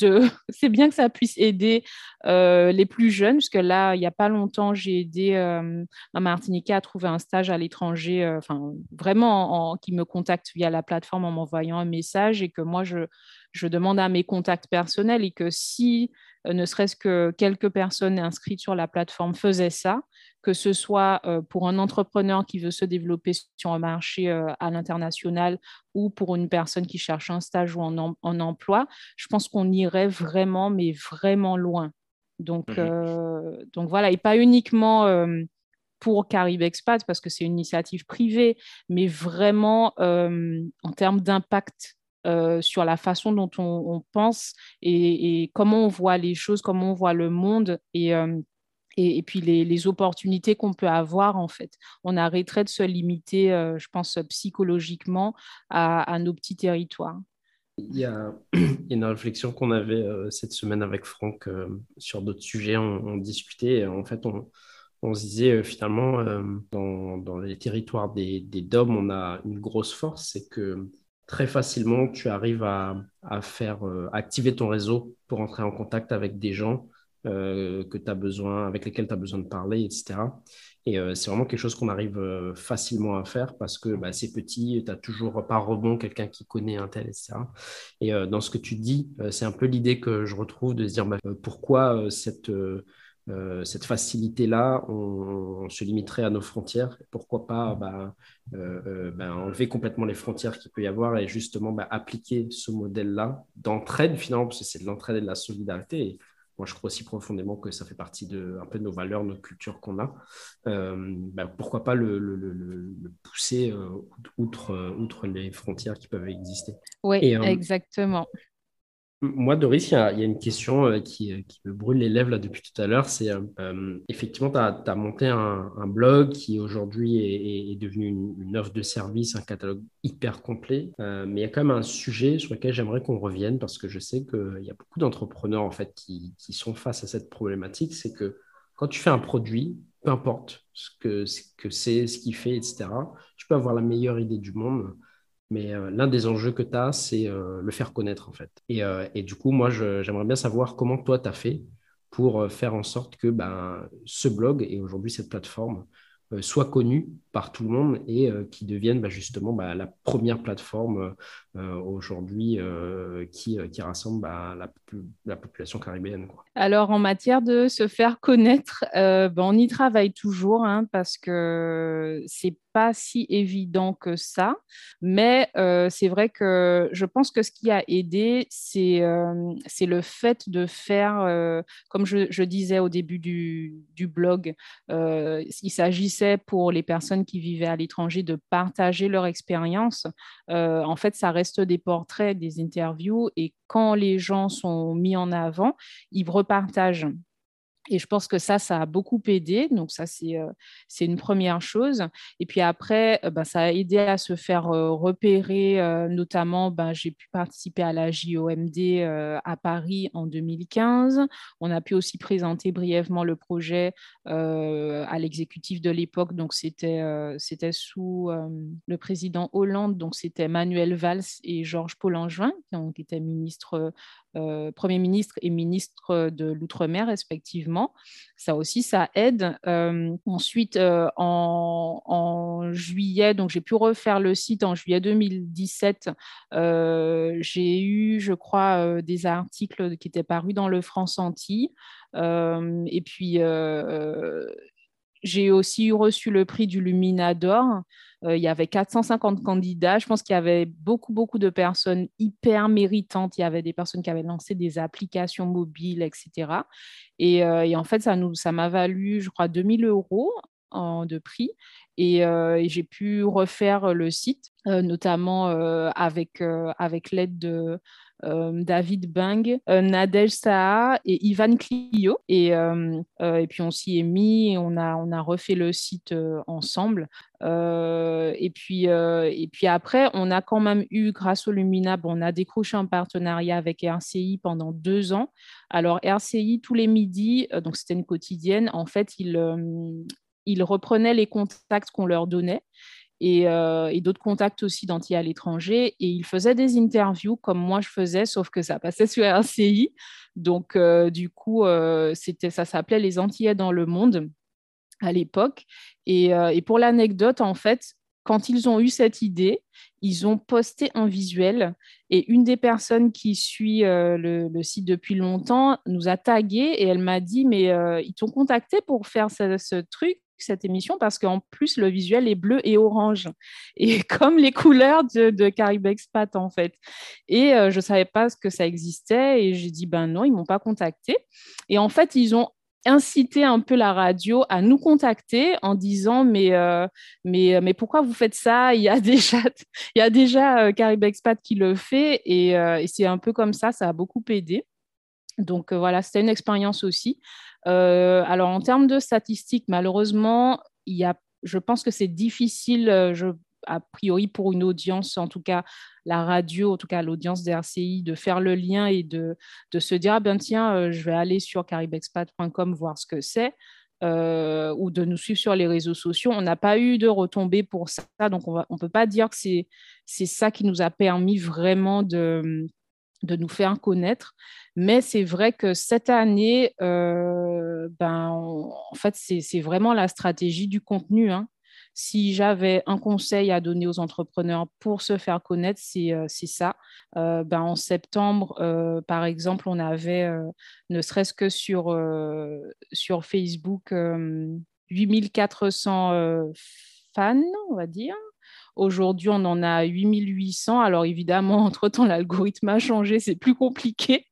bien que ça puisse aider les plus jeunes, puisque là, il n'y a pas longtemps, j'ai aidé un Martiniquais à trouver un stage à l'étranger, enfin, vraiment qui me contacte via la plateforme en m'envoyant un message et que moi, je, je demande à mes contacts personnels et que si euh, ne serait-ce que quelques personnes inscrites sur la plateforme faisaient ça, que ce soit euh, pour un entrepreneur qui veut se développer sur un marché euh, à l'international ou pour une personne qui cherche un stage ou en, emploi, je pense qu'on irait vraiment, mais vraiment loin. Donc, mmh donc voilà, et pas uniquement pour Caribe Expat, parce que c'est une initiative privée, mais vraiment en termes d'impact euh, sur la façon dont on, pense et, comment on voit les choses, comment on voit le monde et, euh, et, puis les, opportunités qu'on peut avoir en fait. On arrêterait de se limiter, euh, je pense, psychologiquement à, nos petits territoires. Il y a une réflexion qu'on avait cette semaine avec Franck sur d'autres sujets. On, discutait. En fait, on, se disait finalement, dans, les territoires des, DOM, on a une grosse force, c'est que très facilement, tu arrives à, faire euh, activer ton réseau pour entrer en contact avec des gens euh, que as besoin, avec lesquels tu as besoin de parler, etc. Et euh, c'est vraiment quelque chose qu'on arrive facilement à faire parce que bah, c'est petit, tu n'as toujours par rebond quelqu'un qui connaît un tel, etc. Et dans ce que tu dis, c'est un peu l'idée que je retrouve de se dire bah, pourquoi cette euh, facilité-là, on, se limiterait à nos frontières? Pourquoi pas bah, euh, euh, enlever complètement les frontières qu'il peut y avoir et justement appliquer ce modèle-là d'entraide finalement, parce que c'est de l'entraide et de la solidarité. Moi, je crois aussi profondément que ça fait partie de un peu de nos valeurs, notre culture qu'on a. pourquoi pas le, pousser outre, outre les frontières qui peuvent exister. Oui, exactement. Moi, Doris, il y, a une question euh, qui, me brûle les lèvres là, depuis tout à l'heure. C'est euh, euh, effectivement, tu as, monté un, blog qui aujourd'hui est, devenu une, offre de service, un catalogue hyper complet. mais il y a quand même un sujet sur lequel j'aimerais qu'on revienne parce que je sais qu'il y a beaucoup d'entrepreneurs en fait qui, sont face à cette problématique. C'est que quand tu fais un produit, peu importe ce que c'est, ce qu'il fait, etc., tu peux avoir la meilleure idée du monde. Mais euh, l'un des enjeux que tu as, c'est euh, le faire connaître, en fait. Et, euh, du coup, moi, j'aimerais bien savoir comment toi, tu as fait pour faire en sorte que ben, ce blog et aujourd'hui cette plateforme soit connu par tout le monde et qui devienne ben, justement ben, la première plateforme aujourd'hui qui, qui, rassemble ben, la, la, population caribéenne. Alors, en matière de se faire connaître, ben, on y travaille toujours hein, parce que c'est pas si évident que ça, mais euh, c'est vrai que je pense que ce qui a aidé, c'est euh, le fait de faire, euh, comme je, disais au début du, du blog, il s'agissait pour les personnes qui vivaient à l'étranger de partager leur expérience. en fait, ça reste des portraits, des interviews, et quand les gens sont mis en avant, ils repartagent. Et je pense que ça, ça a beaucoup aidé. Donc, ça, c'est euh, une première chose. Et puis après, euh, ben, ça a aidé à se faire euh, repérer. notamment, ben, j'ai pu participer à la JOMD à Paris en 2015. On a pu aussi présenter brièvement le projet à l'exécutif de l'époque. Donc, c'était sous le président Hollande. Donc, c'était Manuel Valls et Georges Paul Angevin, qui étaient ministres euh, Premier ministre et ministre de l'Outre-mer, respectivement. Ça aussi, ça aide. Euh, ensuite, euh, en, juillet, donc j'ai pu refaire le site en juillet 2017. j'ai eu, je crois, des articles qui étaient parus dans le France Antilles. et puis, j'ai aussi reçu le prix du Luminador. Euh, il y avait 450 candidats. Je pense qu'il y avait beaucoup, beaucoup de personnes hyper méritantes. Il y avait des personnes qui avaient lancé des applications mobiles, etc. Et, euh, et en fait, ça m'a ça valu, je crois, 2000 euros de prix. Et, euh, et j'ai pu refaire le site, notamment avec, avec l'aide de euh, David Bang, euh, Nadej Saha et Ivan Clio. Et, euh, et puis on s'y est mis, on a, on a refait le site ensemble. et, puis, et puis après, on a quand même eu, grâce au Luminab, on a décroché un partenariat avec RCI pendant deux ans. Alors RCI, tous les midis, donc c'était une quotidienne, en fait, il, ils reprenaient les contacts qu'on leur donnait et, et d'autres contacts aussi d'Antillais à l'étranger. Et ils faisaient des interviews comme moi je faisais, sauf que ça passait sur RCI. Donc, du coup, c'était, ça s'appelait Les Antillais dans le monde à l'époque. Et, pour l'anecdote, en fait, quand ils ont eu cette idée, ils ont posté un visuel et une des personnes qui suit euh, le, site depuis longtemps nous a tagué et elle m'a dit mais euh, ils t'ont contacté pour faire ce, truc? Cette émission parce qu'en plus le visuel est bleu et orange et comme les couleurs de, de Caribe Expat en fait et euh, je savais pas que ça existait et j'ai dit ben non ils m'ont pas contacté et en fait ils ont inciter un peu la radio à nous contacter en disant mais, euh, mais, euh, mais pourquoi vous faites ça? Il y a déjà, il y a déjà euh, Caribe Expat qui le fait et, et c'est un peu comme ça, ça a beaucoup aidé. Donc voilà, c'était une expérience aussi. Alors en termes de statistiques, malheureusement, je pense que c'est difficile, je a priori pour une audience, en tout cas la radio, en tout cas l'audience d'RCI, de faire le lien et de, se dire, ah ben tiens, euh, je vais aller sur caribexpat.com voir ce que c'est. Euh, ou de nous suivre sur les réseaux sociaux. On n'a pas eu de retombées pour ça, donc on ne peut pas dire que c'est ça qui nous a permis vraiment de, de nous faire connaître. Mais c'est vrai que cette année, euh, ben, en fait, c'est vraiment la stratégie du contenu. Hein. Si j'avais un conseil à donner aux entrepreneurs pour se faire connaître, c'est euh, ça. Euh, ben, en septembre, par exemple, on avait, ne serait-ce que sur, sur Facebook, 8400 fans, on va dire. Aujourd'hui, on en a 8800. Alors évidemment, entre-temps, l'algorithme a changé, c'est plus compliqué.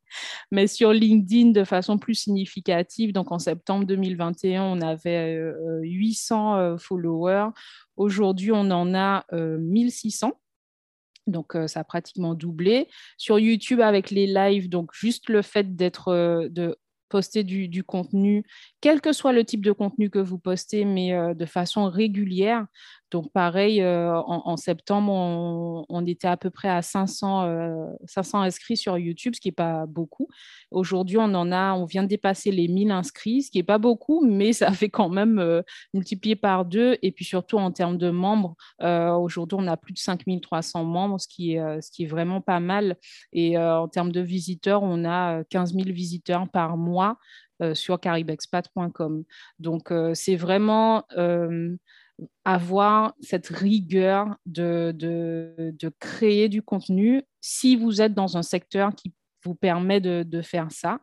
Mais sur LinkedIn, de façon plus significative, donc en septembre 2021, on avait 800 euh, euh, followers. Aujourd'hui, on en a 1600. Euh, donc, ça a pratiquement doublé. Sur YouTube, avec les lives, donc juste le fait d'être, de poster du, contenu, quel que soit le type de contenu que vous postez, mais euh, de façon régulière. Donc, pareil, euh, en, septembre, on, était à peu près à 500, 500 euh, inscrits sur YouTube, ce qui n'est pas beaucoup. Aujourd'hui, on en a, on vient de dépasser les 1000 inscrits, ce qui n'est pas beaucoup, mais ça fait quand même multiplier par deux. Et puis surtout en termes de membres, aujourd'hui, on a plus de 5300 membres, ce qui est, ce qui est vraiment pas mal. Et en termes de visiteurs, on a 15 000 visiteurs par mois. Euh, sur caribexpat.com. Donc, euh, c'est vraiment euh, avoir cette rigueur de, de, créer du contenu si vous êtes dans un secteur qui vous permet de, faire ça.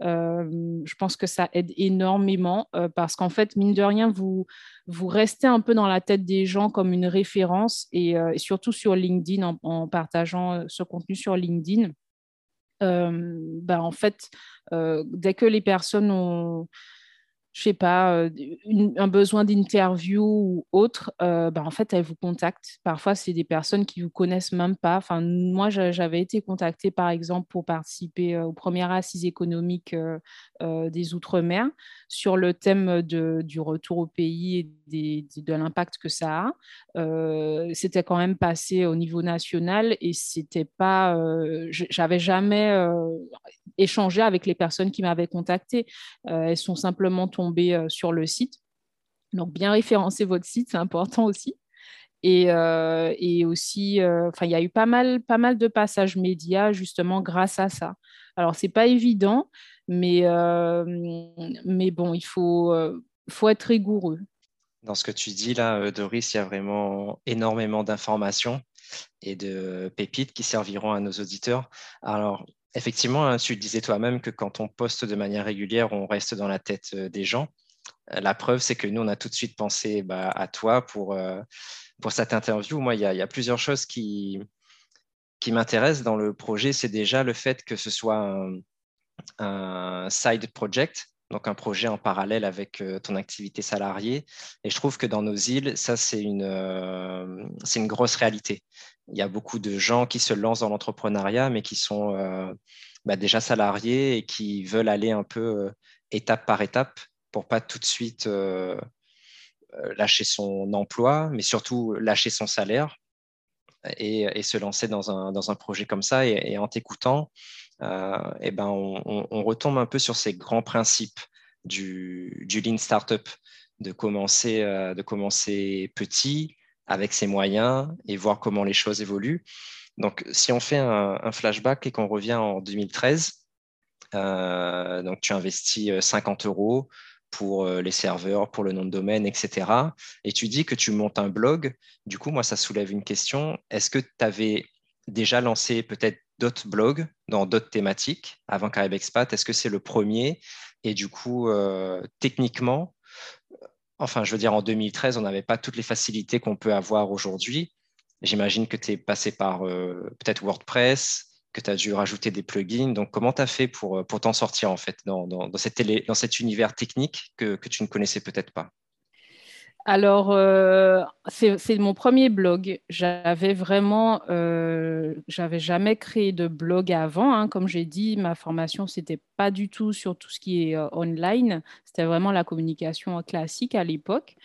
je pense que ça aide énormément parce qu'en fait, mine de rien, vous, vous restez un peu dans la tête des gens comme une référence et, surtout sur LinkedIn en, en, partageant ce contenu sur LinkedIn. Ben, en fait, dès que les personnes ont, je sais pas, euh, un besoin d'interview ou autre, euh, bah, en fait, elles vous contactent. Parfois, c'est des personnes qui vous connaissent même pas. Enfin, moi, j'avais été contactée, par exemple, pour participer euh, aux premières assises économiques des Outre-mer sur le thème de, du retour au pays et de l'impact que ça a. c'était quand même passé au niveau national et c'était pas, j'avais jamais échangé avec les personnes qui m'avaient contacté. elles sont simplement euh, sur le site. Donc, bien référencer votre site, c'est important aussi. Et, euh, et aussi, euh, il y a eu pas mal, pas mal de passages médias justement grâce à ça. Alors, c'est pas évident, mais, mais bon, il faut, faut être rigoureux. Dans ce que tu dis là, Doris, il y a vraiment énormément d'informations et de pépites qui serviront à nos auditeurs. Alors, Effectivement, hein, tu disais toi-même que quand on poste de manière régulière, on reste dans la tête euh, des gens. Euh, la preuve, c'est que nous, on a tout de suite pensé bah, à toi pour, euh, pour cette interview. Moi, il y, a plusieurs choses qui, qui m'intéressent dans le projet. C'est déjà le fait que ce soit un, side project, donc un projet en parallèle avec ton activité salariée. Et je trouve que dans nos îles, ça, c'est une, c'est une grosse réalité il y a beaucoup de gens qui se lancent dans l'entrepreneuriat, mais qui sont euh, bah, déjà salariés et qui veulent aller un peu euh, étape par étape pour pas tout de suite euh, lâcher son emploi, mais surtout lâcher son salaire et, se lancer dans un, projet comme ça. Et, en t'écoutant, eh ben on, retombe un peu sur ces grands principes du, du Lean Startup de commencer, de commencer petit, avec ses moyens et voir comment les choses évoluent. Donc, si on fait un, flashback et qu'on revient en 2013, euh, donc tu investis 50 euh, euros pour euh, les serveurs, pour le nom de domaine, etc. Et tu dis que tu montes un blog. Du coup, moi, ça soulève une question. Est-ce que tu avais déjà lancé peut-être d'autres blogs dans d'autres thématiques avant Expat? Est-ce que c'est le premier? Et du coup, techniquement, enfin, je veux dire, en 2013, on n'avait pas toutes les facilités qu'on peut avoir aujourd'hui. J'imagine que tu es passé par euh, peut-être WordPress, que tu as dû rajouter des plugins. Donc, comment tu as fait pour, euh, pour t'en sortir en fait dans, cet, univers technique que, que tu ne connaissais peut-être pas? Alors, euh, c'est mon premier blog. J'avais vraiment, euh, j'avais jamais créé de blog avant. Hein. Comme j'ai dit, ma formation, c'était pas du tout sur tout ce qui est online. C'était vraiment la communication classique à l'époque.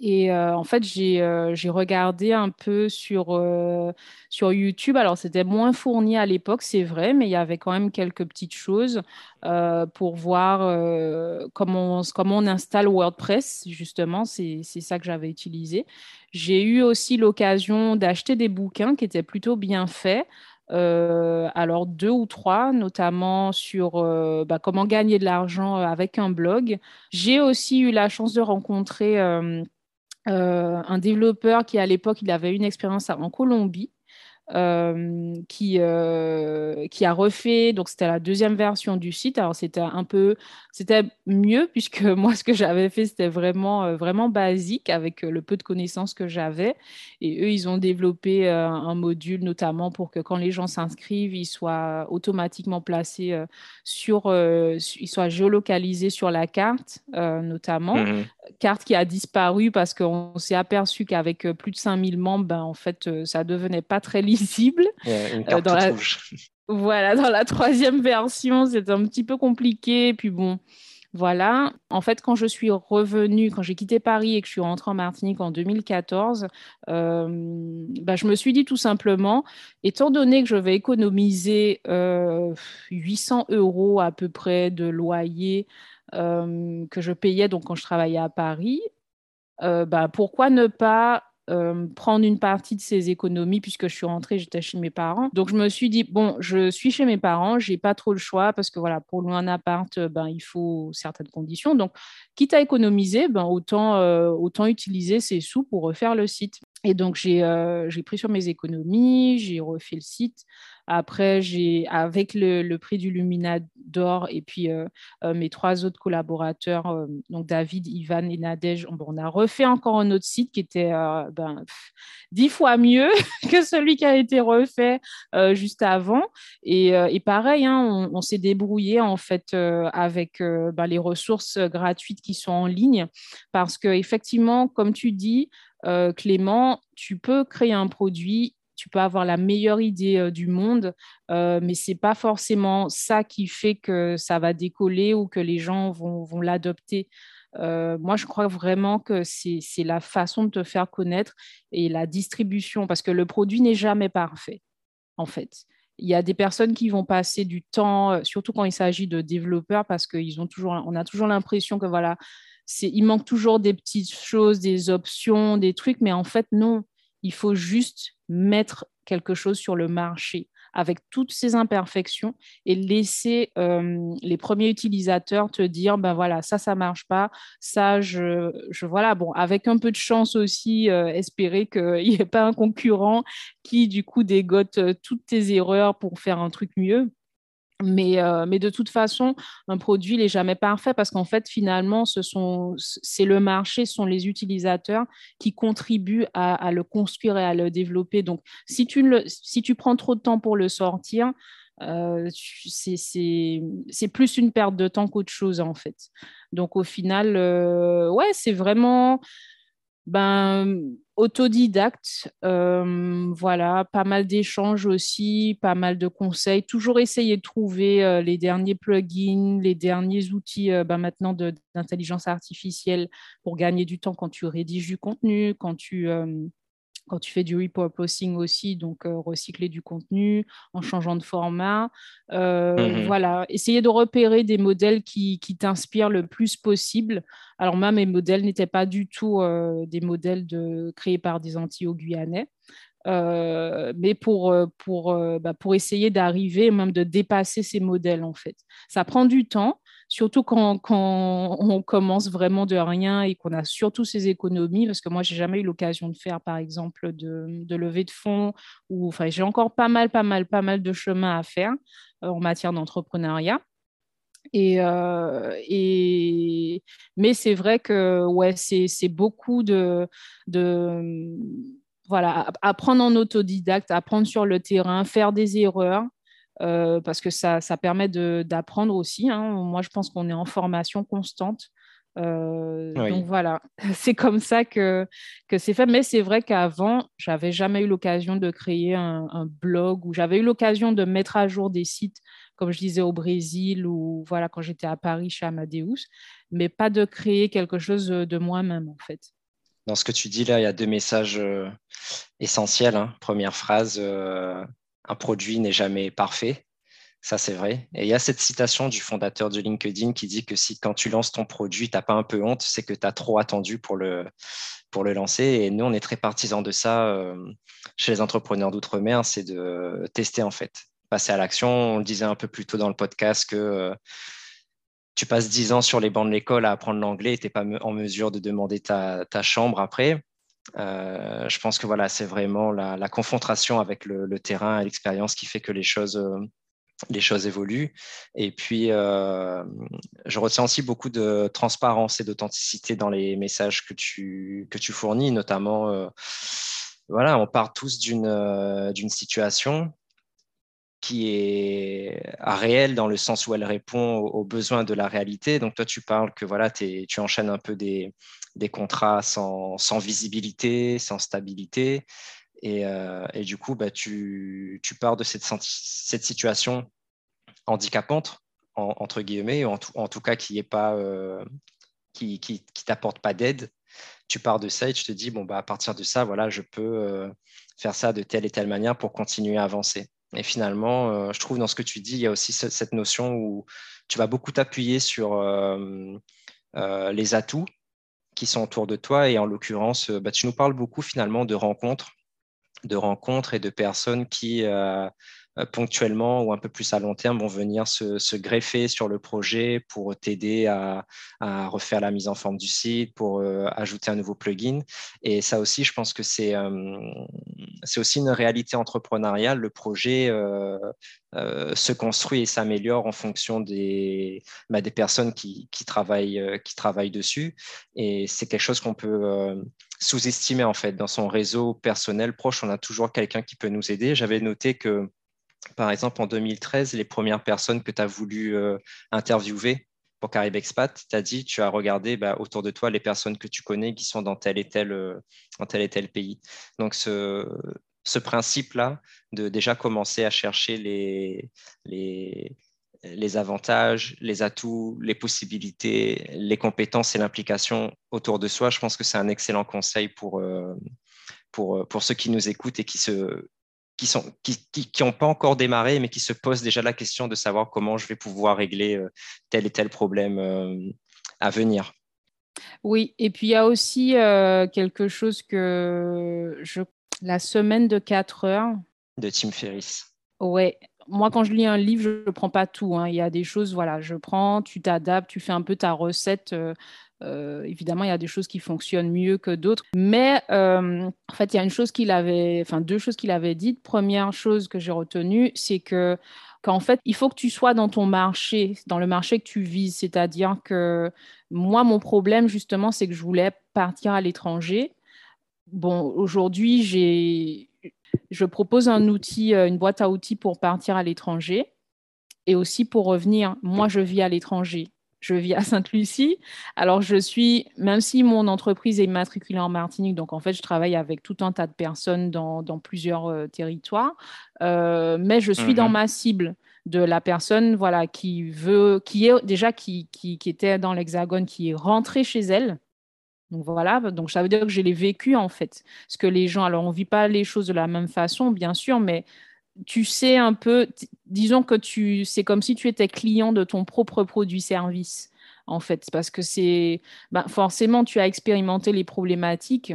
Et euh, en fait, euh, j'ai regardé un peu sur, euh, sur YouTube. Alors, c'était moins fourni à l'époque, c'est vrai, mais il y avait quand même quelques petites choses pour voir comment, on, comment on installe WordPress, justement. C'est ça que j'avais utilisé. J'ai eu aussi l'occasion d'acheter des bouquins qui étaient plutôt bien faits. alors deux ou trois, notamment sur bah, comment gagner de l'argent avec un blog. J'ai aussi eu la chance de rencontrer un développeur qui, à l'époque, il avait une expérience en Colombie euh, qui, euh, qui a refait, donc c'était la deuxième version du site. Alors c'était un peu, c'était mieux puisque moi ce que j'avais fait c'était vraiment, euh, vraiment basique avec le peu de connaissances que j'avais. Et eux ils ont développé un module notamment pour que quand les gens s'inscrivent, ils soient automatiquement placés sur, ils soient géolocalisés sur la carte notamment. Mmh carte qui a disparu parce qu'on s'est aperçu qu'avec plus de 5000 membres, ben, en fait ça devenait pas très lisible. Euh, dans la... Voilà, dans la troisième version, c'est un petit peu compliqué. Puis bon, voilà. En fait, quand je suis revenue, quand j'ai quitté Paris et que je suis rentrée en Martinique en 2014, euh, bah, je me suis dit tout simplement, étant donné que je vais économiser 800 euh, euros à peu près de loyer que je payais donc quand je travaillais à Paris, bah, pourquoi ne pas euh, prendre une partie de ces économies puisque je suis rentrée, j'étais chez mes parents. Donc je me suis dit bon, je suis chez mes parents, j'ai pas trop le choix parce que voilà, pour louer un appart, euh, ben il faut certaines conditions. Donc quitte à économiser, ben autant euh, autant utiliser ces sous pour refaire le site. Et donc, j'ai pris sur mes économies, j'ai refait le site. Après, j'ai, avec le, prix du Lumina d'or et puis euh, euh, mes trois autres collaborateurs, euh, donc David, Ivan et Nadège, on, a refait encore un autre site qui était ben, dix fois mieux que celui qui a été refait juste avant. Et, pareil, hein, on, s'est débrouillé en fait avec ben, les ressources gratuites qui sont en ligne parce que effectivement, comme tu dis, Clément, tu peux créer un produit tu peux avoir la meilleure idée euh, du monde, euh, mais ce n'est pas forcément ça qui fait que ça va décoller ou que les gens vont, l'adopter. Euh, moi, je crois vraiment que c'est la façon de te faire connaître et la distribution, parce que le produit n'est jamais parfait, en fait. Il y a des personnes qui vont passer du temps, surtout quand il s'agit de développeurs, parce qu'ils ont toujours, on a toujours l'impression que voilà, il manque toujours des petites choses, des options, des trucs, mais en fait, non. Il faut juste mettre quelque chose sur le marché avec toutes ces imperfections et laisser euh, les premiers utilisateurs te dire ben voilà ça ça marche pas ça je, je voilà bon avec un peu de chance aussi euh, espérer qu'il n'y ait pas un concurrent qui du coup dégote euh, toutes tes erreurs pour faire un truc mieux mais, euh, mais, de toute façon, un produit n'est jamais parfait parce qu'en fait, finalement, c'est le marché, ce sont les utilisateurs qui contribuent à, le construire et à le développer. Donc, si tu, si tu prends trop de temps pour le sortir, euh, c'est plus une perte de temps qu'autre chose, en fait. Donc, au final, euh, ouais, c'est vraiment ben, autodidacte, euh, voilà, pas mal d'échanges aussi, pas mal de conseils, toujours essayer de trouver euh, les derniers plugins, les derniers outils euh, ben, maintenant d'intelligence artificielle pour gagner du temps quand tu rédiges du contenu, quand tu, quand tu fais du repurposing aussi, donc euh, recycler du contenu en changeant de format. Euh, mhm. Voilà, essayer de repérer des modèles qui, t'inspirent le plus possible. Alors moi, mes modèles n'étaient pas du tout euh, des modèles de, créés par des Antilles-Guyanais. mais pour, pour, bah, pour essayer d'arriver, même de dépasser ces modèles, en fait. Ça prend du temps, surtout quand, on commence vraiment de rien et qu'on a surtout ces économies, parce que moi, j'ai jamais eu l'occasion de faire, par exemple, de, de levée de fonds, ou enfin, j'ai encore pas mal, pas mal, pas mal de chemin à faire euh, en matière d'entrepreneuriat. Euh, et, mais c'est vrai que ouais, c'est beaucoup de, de voilà, apprendre en autodidacte, apprendre sur le terrain, faire des erreurs, euh, parce que ça, ça permet d'apprendre aussi. Hein. Moi, je pense qu'on est en formation constante. Euh, donc voilà, c'est comme ça que, que c'est fait. Mais c'est vrai qu'avant, j'avais jamais eu l'occasion de créer un, blog ou j'avais eu l'occasion de mettre à jour des sites, comme je disais au Brésil ou voilà quand j'étais à Paris chez Amadeus, mais pas de créer quelque chose de moi-même en fait. Dans ce que tu dis là, il y a deux messages euh, essentiels. Hein. Première phrase, un produit n'est jamais parfait. Ça, c'est vrai. Et il y a cette citation du fondateur de LinkedIn qui dit que si quand tu lances ton produit, tu n'as pas un peu honte, c'est que tu as trop attendu pour le, lancer. Et nous, on est très partisans de ça euh, chez les entrepreneurs d'outre-mer, c'est de tester en fait, passer à l'action. On le disait un peu plus tôt dans le podcast que euh, tu passes dix ans sur les bancs de l'école à apprendre l'anglais et tu n'es pas en mesure de demander ta chambre après. Euh, je pense que voilà, c'est vraiment la, confrontation avec le, terrain et l'expérience qui fait que les choses, euh, les choses évoluent. Et puis, euh, je retiens aussi beaucoup de transparence et d'authenticité dans les messages que tu, que tu fournis, notamment, voilà, on part tous d'une situation qui est réelle dans le sens où elle répond aux, besoins de la réalité. Donc toi, tu parles que voilà, tu enchaînes un peu des, des contrats sans, visibilité, sans stabilité. Et, euh, du coup, bah, tu, pars de cette, situation handicapante, entre guillemets, ou en, tout, en cas qui est pas, euh, qui t'apporte pas d'aide. Tu pars de ça et tu te dis, bon, bah, à partir de ça, voilà, je peux euh, faire ça de telle et telle manière pour continuer à avancer. Et finalement, je trouve dans ce que tu dis, il y a aussi cette notion où tu vas beaucoup t'appuyer sur les atouts sont autour de toi. Et en l'occurrence, euh, bah, tu nous parles beaucoup finalement de rencontres, de rencontres et de personnes qui, euh, ponctuellement ou un peu plus à long terme vont venir se, greffer sur le projet pour t'aider à, refaire la mise en forme du site, pour euh, ajouter un nouveau plugin. Et ça aussi, je pense que c'est euh, aussi une réalité entrepreneuriale. Le projet se construit et s'améliore en fonction des, bah, des personnes qui, qui, travaillent, qui travaillent dessus. Et c'est quelque chose qu'on peut sous-estimer en fait. Dans son réseau personnel proche, on a toujours quelqu'un qui peut nous aider. J'avais noté que par exemple, en 2013, les premières personnes que tu as voulu euh, interviewer pour Caribe Expat, tu as dit, tu as regardé bah, autour de toi les personnes que tu connais qui sont dans tel et tel, euh, et tel pays. Donc, ce, principe-là de déjà commencer à chercher les, avantages, les atouts, les possibilités, les compétences et l'implication autour de soi, je pense que c'est un excellent conseil pour, euh, ceux qui nous écoutent et qui se, qui sont qui n'ont pas encore démarré, mais qui se posent déjà la question de savoir comment je vais pouvoir régler euh, tel et tel problème euh, à venir. Oui, et puis il y a aussi euh, quelque chose que je... la semaine de 4 heures. De Tim Ferriss. Ouais, moi, quand je lis un livre, je ne prends pas tout. Hein. Il y a des choses, voilà, je prends, tu t'adaptes, tu fais un peu ta recette évidemment, il y a des choses qui fonctionnent mieux que d'autres. Mais euh, en fait, il y a une chose qu'il avait, enfin deux choses qu'il avait dites. Première chose que j'ai retenue, c'est que qu'en fait, il faut que tu sois dans ton marché, dans le marché que tu vises. C'est-à-dire que moi, mon problème, justement, c'est que je voulais partir à l'étranger. Bon, aujourd'hui, j'ai, je propose un outil, euh, une boîte à outils pour partir à l'étranger et aussi pour revenir. Moi, je vis à l'étranger je vis à Sainte-Lucie. Alors, je suis, même si mon entreprise est immatriculée en Martinique, donc en fait, je travaille avec tout un tas de personnes dans, plusieurs euh, territoires, euh, mais je suis dans mhm. ma cible de la personne voilà, qui veut, qui est déjà qui, qui, était dans l'Hexagone, qui est rentrée chez elle. Donc voilà, donc ça veut dire que je l'ai vécu en fait. Parce que les gens, alors on ne vit pas les choses de la même façon, bien sûr, mais tu sais un peu, disons que tu, c'est comme si tu étais client de ton propre produit-service en fait, parce que c'est, ben, forcément, tu as expérimenté les problématiques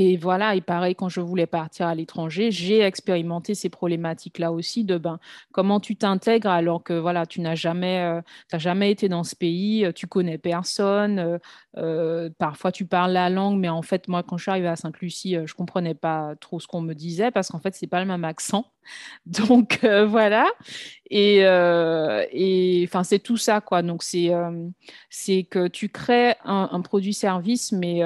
et voilà, et pareil, quand je voulais partir à l'étranger, j'ai expérimenté ces problématiques-là aussi de ben, comment tu t'intègres alors que voilà, tu n'as jamais, euh, jamais été dans ce pays, euh, tu connais personne, euh, parfois tu parles la langue, mais en fait, moi, quand je suis arrivée à Sainte-Lucie, je ne comprenais pas trop ce qu'on me disait parce qu'en fait, ce n'est pas le même accent. Donc voilà. Et, enfin, c'est tout ça, quoi. Donc c'est c'est que tu crées un, produit-service, mais,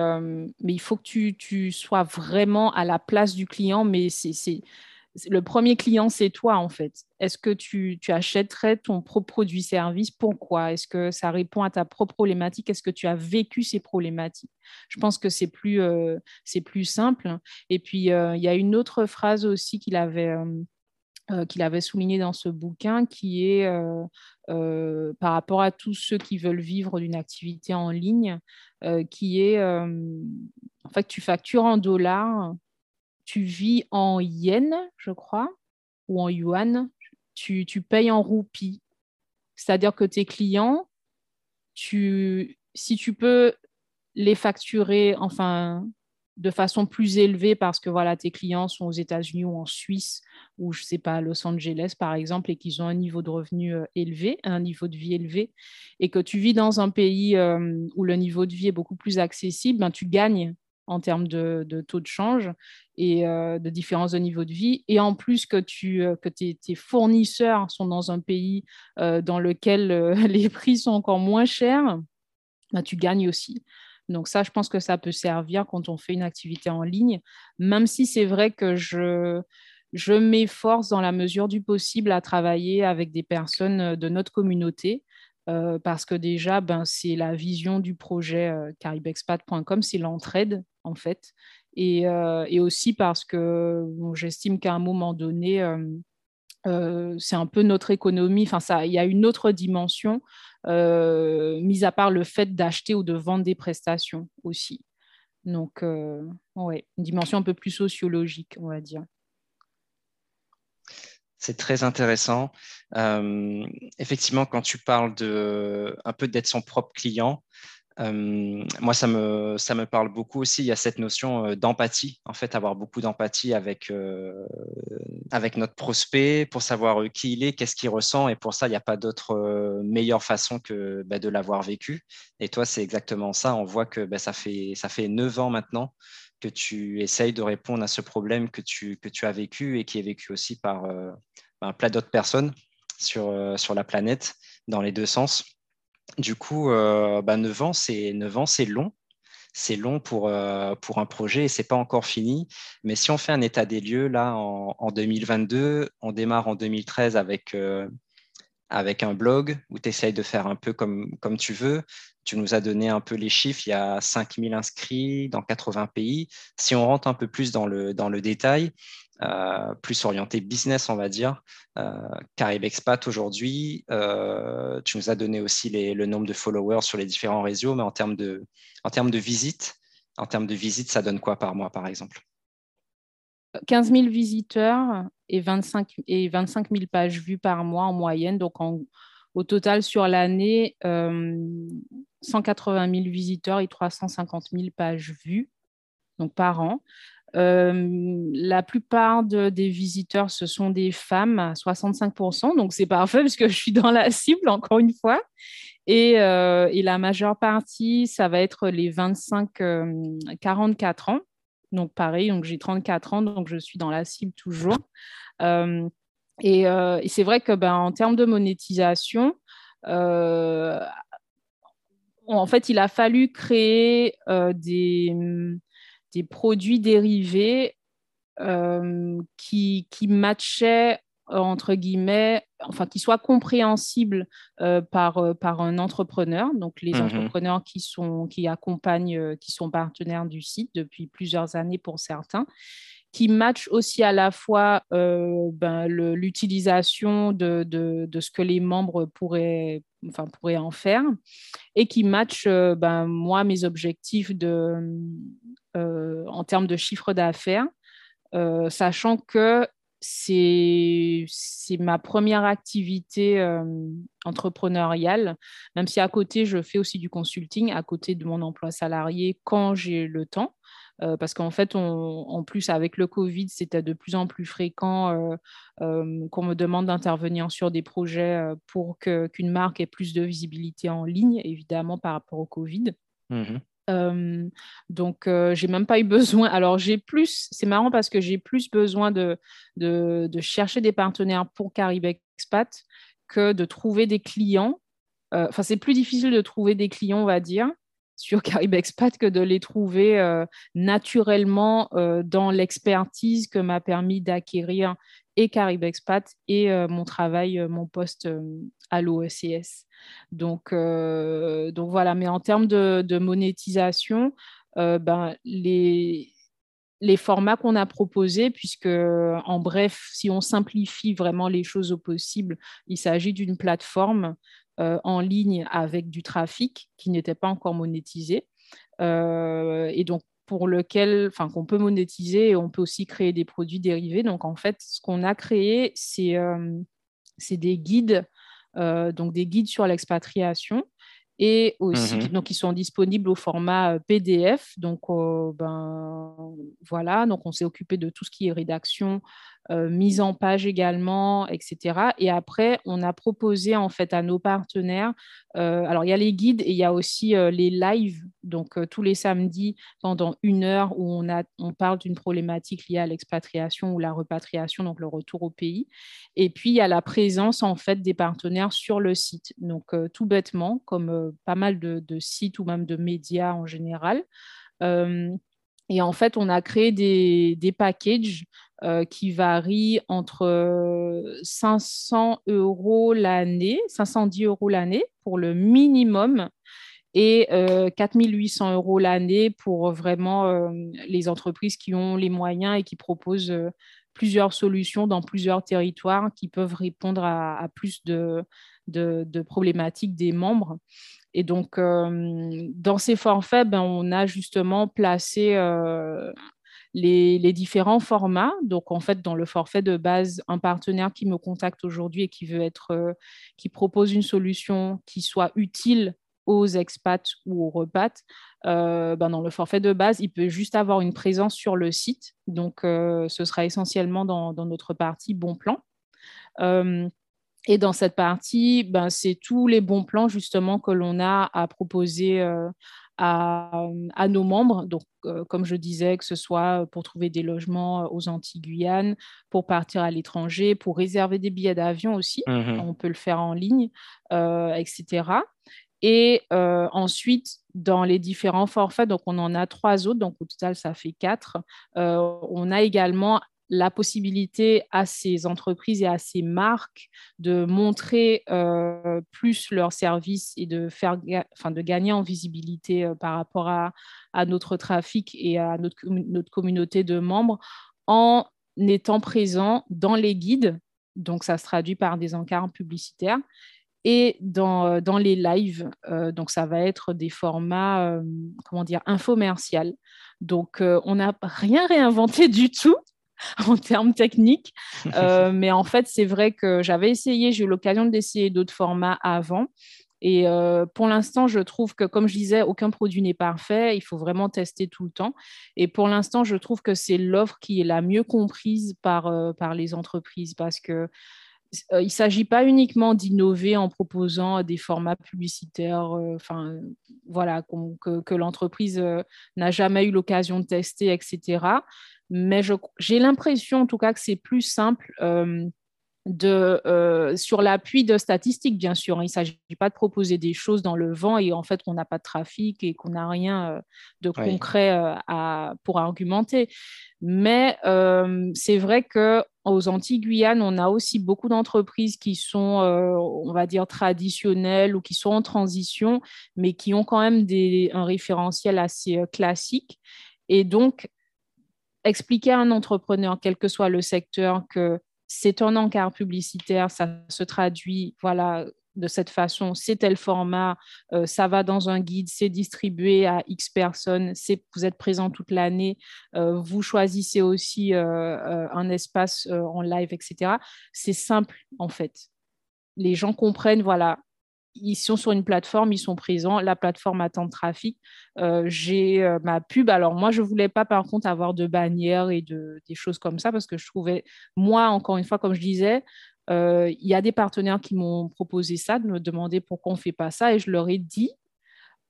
mais il faut que tu, tu, sois vraiment à la place du client. Mais c'est le premier client, c'est toi, en fait. Est-ce que tu, achèterais ton propre produit-service Pourquoi? Est-ce que ça répond à ta propre problématique? Est-ce que tu as vécu ces problématiques? Je pense que c'est plus, c'est plus simple. Et puis, il y a une autre phrase aussi qu'il avait euh, qu'il avait souligné dans ce bouquin, qui est euh, euh, par rapport à tous ceux qui veulent vivre d'une activité en ligne, qui est, en fait, tu factures en dollars, tu vis en yens, je crois, ou en yuan, tu, tu payes en roupies. C'est-à-dire que tes clients, tu, si tu peux les facturer, enfin, de façon plus élevée parce que voilà, tes clients sont aux États-Unis ou en Suisse ou je sais pas, à Los Angeles par exemple, et qu'ils ont un niveau de revenu euh, élevé, un niveau de vie élevé, et que tu vis dans un pays euh, où le niveau de vie est beaucoup plus accessible, ben, tu gagnes en termes de, taux de change et euh, de différence de niveau de vie. Et en plus que, tu, que tes, fournisseurs sont dans un pays dans lequel les prix sont encore moins chers, ben, tu gagnes aussi. Donc ça, je pense que ça peut servir quand on fait une activité en ligne, même si c'est vrai que je, je m'efforce dans la mesure du possible à travailler avec des personnes euh, de notre communauté. Euh, parce que déjà, ben, c'est la vision du projet euh, caribexpat.com, c'est l'entraide en fait. Et, aussi parce que j'estime qu'à un moment donné, c'est un peu notre économie. Enfin, il y a une autre dimension mis à part le fait d'acheter ou de vendre des prestations aussi. Donc, euh, ouais, une dimension un peu plus sociologique, on va dire. C'est très intéressant. Euh, effectivement, quand tu parles de un peu d'être son propre client, moi, ça me, ça me parle beaucoup aussi. Il y a cette notion d'empathie, en fait, avoir beaucoup d'empathie avec, avec notre prospect pour savoir qui il est, qu'est-ce qu'il ressent. Et pour ça, il n'y a pas d'autre meilleure façon que bah, de l'avoir vécu. Et toi, c'est exactement ça. On voit que bah, ça, fait, ça fait 9 ans maintenant que tu essayes de répondre à ce problème que tu, que tu as vécu et qui est vécu aussi par bah, un plat d'autres personnes sur, sur la planète, dans les deux sens. Du coup, euh, bah, 9 ans, c'est long. C'est long pour, euh, pour un projet et c'est pas encore fini. Mais si on fait un état des lieux, là, en, 2022, on démarre en 2013 avec, euh, avec un blog où tu essayes de faire un peu comme, tu veux. Tu nous as donné un peu les chiffres. Il y a 5000 inscrits dans 80 pays. Si on rentre un peu plus dans le détail, euh, plus orienté business, on va dire. Euh, Carib Expat aujourd'hui, euh, tu nous as donné aussi le nombre de followers sur les différents réseaux, mais en termes de, en termes de visites, en termes de visites, ça donne quoi par mois, par exemple? 15 000 visiteurs et 25, et 25 000 pages vues par mois en moyenne. Donc, au total, sur l'année, 180 000 visiteurs et 350 000 pages vues donc par an. Euh, la plupart des visiteurs, ce sont des femmes, à 65%, donc c'est parfait parce que je suis dans la cible, encore une fois. Et, euh, la majeure partie, ça va être les 25-44 euh, ans. Donc pareil, donc j'ai 34 ans, donc je suis dans la cible toujours. et, c'est vrai que ben, en termes de monétisation, en fait, il a fallu créer des des produits dérivés euh, qui, qui matchaient euh, entre guillemets, enfin qui soient compréhensibles euh, par, par un entrepreneur, donc les mhm. entrepreneurs qui sont qui accompagnent, qui sont partenaires du site depuis plusieurs années pour certains, qui match aussi à la fois ben, l'utilisation de, de, ce que les membres pourraient, enfin, pourraient en faire et qui match ben, moi mes objectifs de, en termes de chiffre d'affaires, sachant que c'est ma première activité euh, entrepreneuriale, même si à côté, je fais aussi du consulting, à côté de mon emploi salarié quand j'ai le temps. Euh, parce qu'en fait, en plus, avec le Covid, c'était de plus en plus fréquent euh, qu'on me demande d'intervenir sur des projets pour qu'une marque ait plus de visibilité en ligne, évidemment, par rapport au Covid. Mmh donc, j'ai même pas eu besoin. Alors, j'ai plus, c'est marrant parce que j'ai plus besoin de, de, chercher des partenaires pour Caribe Expat que de trouver des clients. Enfin, c'est plus difficile de trouver des clients, on va dire, sur Caribe Expat que de les trouver naturellement dans l'expertise que m'a permis d'acquérir et Caribe Expat et mon travail, mon poste à l'OECS. Donc, euh, donc voilà, mais en termes de, monétisation, euh, ben, les, les formats qu'on a proposés, puisque en bref, si on simplifie vraiment les choses au possible, il s'agit d'une plateforme euh, en ligne avec du trafic qui n'était pas encore monétisé. et donc, pour lequel, enfin, qu'on peut monétiser et on peut aussi créer des produits dérivés. Donc, en fait, ce qu'on a créé, c'est c'est des guides euh, donc des guides sur l'expatriation et aussi mhm. donc ils sont disponibles au format euh, PDF. Donc euh, ben voilà, donc on s'est occupé de tout ce qui est rédaction, euh, mise en page également, etc. Et après, on a proposé en fait à nos partenaires, euh, alors il y a les guides et il y a aussi euh, les lives, donc tous les samedis pendant une heure où on, a, on parle d'une problématique liée à l'expatriation ou la repatriation, donc le retour au pays. Et puis il y a la présence en fait des partenaires sur le site, donc tout bêtement, comme pas mal de, de, sites ou même de médias en général. Et en fait, on a créé des, packages euh, qui varient entre 500 euros l'année, 510 euros l'année pour le minimum et 4800 euh, euros l'année pour vraiment euh, les entreprises qui ont les moyens et qui proposent plusieurs solutions dans plusieurs territoires qui peuvent répondre à, plus de, problématiques des membres. Et donc, euh, dans ces forfaits, ben, on a justement placé euh, les, différents formats. Donc, en fait, dans le forfait de base, un partenaire qui me contacte aujourd'hui et qui veut être, euh, qui propose une solution qui soit utile aux expats ou aux repats, ben, dans le forfait de base, il peut juste avoir une présence sur le site. Donc, ce sera essentiellement dans, dans, notre partie bon plan. Et dans cette partie, ben, c'est tous les bons plans justement que l'on a à proposer euh, à, nos membres. Donc, euh, comme je disais, que ce soit pour trouver des logements aux Antilles-Guyane, pour partir à l'étranger, pour réserver des billets d'avion aussi, mmh on peut le faire en ligne, euh, etc. Et ensuite, dans les différents forfaits, donc on en a trois autres, donc au total ça fait quatre. on a également la possibilité à ces entreprises et à ces marques de montrer euh, plus leurs services et de, faire, enfin, de gagner en visibilité euh, par rapport à, notre trafic et à notre, notre communauté de membres en étant présent dans les guides. Donc, ça se traduit par des encarts publicitaires et dans, euh, dans les lives. donc, ça va être des formats, comment dire, infomercial. Donc, on n'a rien réinventé du tout. en termes techniques. Euh, mais en fait, c'est vrai que j'avais essayé, j'ai eu l'occasion d'essayer d'autres formats avant. Et euh, pour l'instant, je trouve que, comme je disais, aucun produit n'est parfait. Il faut vraiment tester tout le temps. Et pour l'instant, je trouve que c'est l'offre qui est la mieux comprise par, euh, par les entreprises parce que il ne s'agit pas uniquement d'innover en proposant des formats publicitaires, enfin voilà, que, que l'entreprise n'a jamais eu l'occasion de tester, etc mais j'ai l'impression en tout cas que c'est plus simple euh, de, euh, sur l'appui de statistiques, bien sûr. Hein. Il ne s'agit pas de proposer des choses dans le vent et en fait qu'on n'a pas de trafic et qu'on n'a rien euh, de concret à, pour argumenter. Mais c'est vrai que aux Antilles-Guyane, on a aussi beaucoup d'entreprises qui sont, on va dire, traditionnelles ou qui sont en transition, mais qui ont quand même des, un référentiel assez classique. Et donc, expliquer à un entrepreneur, quel que soit le secteur, que c'est un encart publicitaire, ça se traduit, voilà, de cette façon, c'est tel format, euh, ça va dans un guide, c'est distribué à X personnes, vous êtes présent toute l'année, euh, vous choisissez aussi euh, un espace en live, etc. C'est simple en fait. Les gens comprennent, voilà, ils sont sur une plateforme, ils sont présents, la plateforme attend de trafic. Euh, j'ai euh, ma pub. Alors moi, je ne voulais pas par contre avoir de bannières et de, des choses comme ça parce que je trouvais, moi, encore une fois, comme je disais, euh, il y a des partenaires qui m'ont proposé ça, de me demander pourquoi on ne fait pas ça et je leur ai dit,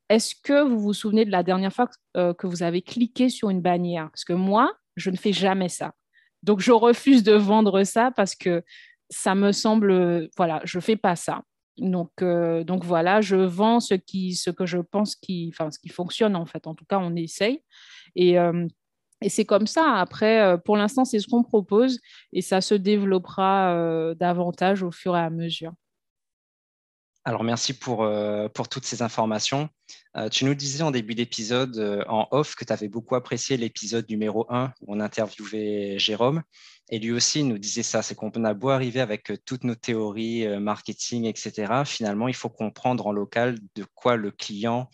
est-ce que vous vous souvenez de la dernière fois que vous avez cliqué sur une bannière? Parce que moi, je ne fais jamais ça. Donc, je refuse de vendre ça parce que ça me semble, voilà, je ne fais pas ça. Donc, euh, donc voilà, je vends ce, qui, ce que je pense qui, enfin, ce qui fonctionne en fait. En tout cas, on essaye. Et, euh, c'est comme ça. Après, euh, pour l'instant, c'est ce qu'on propose et ça se développera davantage au fur et à mesure. Alors, merci pour, pour toutes ces informations. tu nous disais en début d'épisode, en off, que tu avais beaucoup apprécié l'épisode numéro 1 où on interviewait Jérôme. Et lui aussi nous disait ça, c'est qu'on a beau arriver avec euh, toutes nos théories, euh, marketing, etc. Finalement, il faut comprendre en local de quoi le client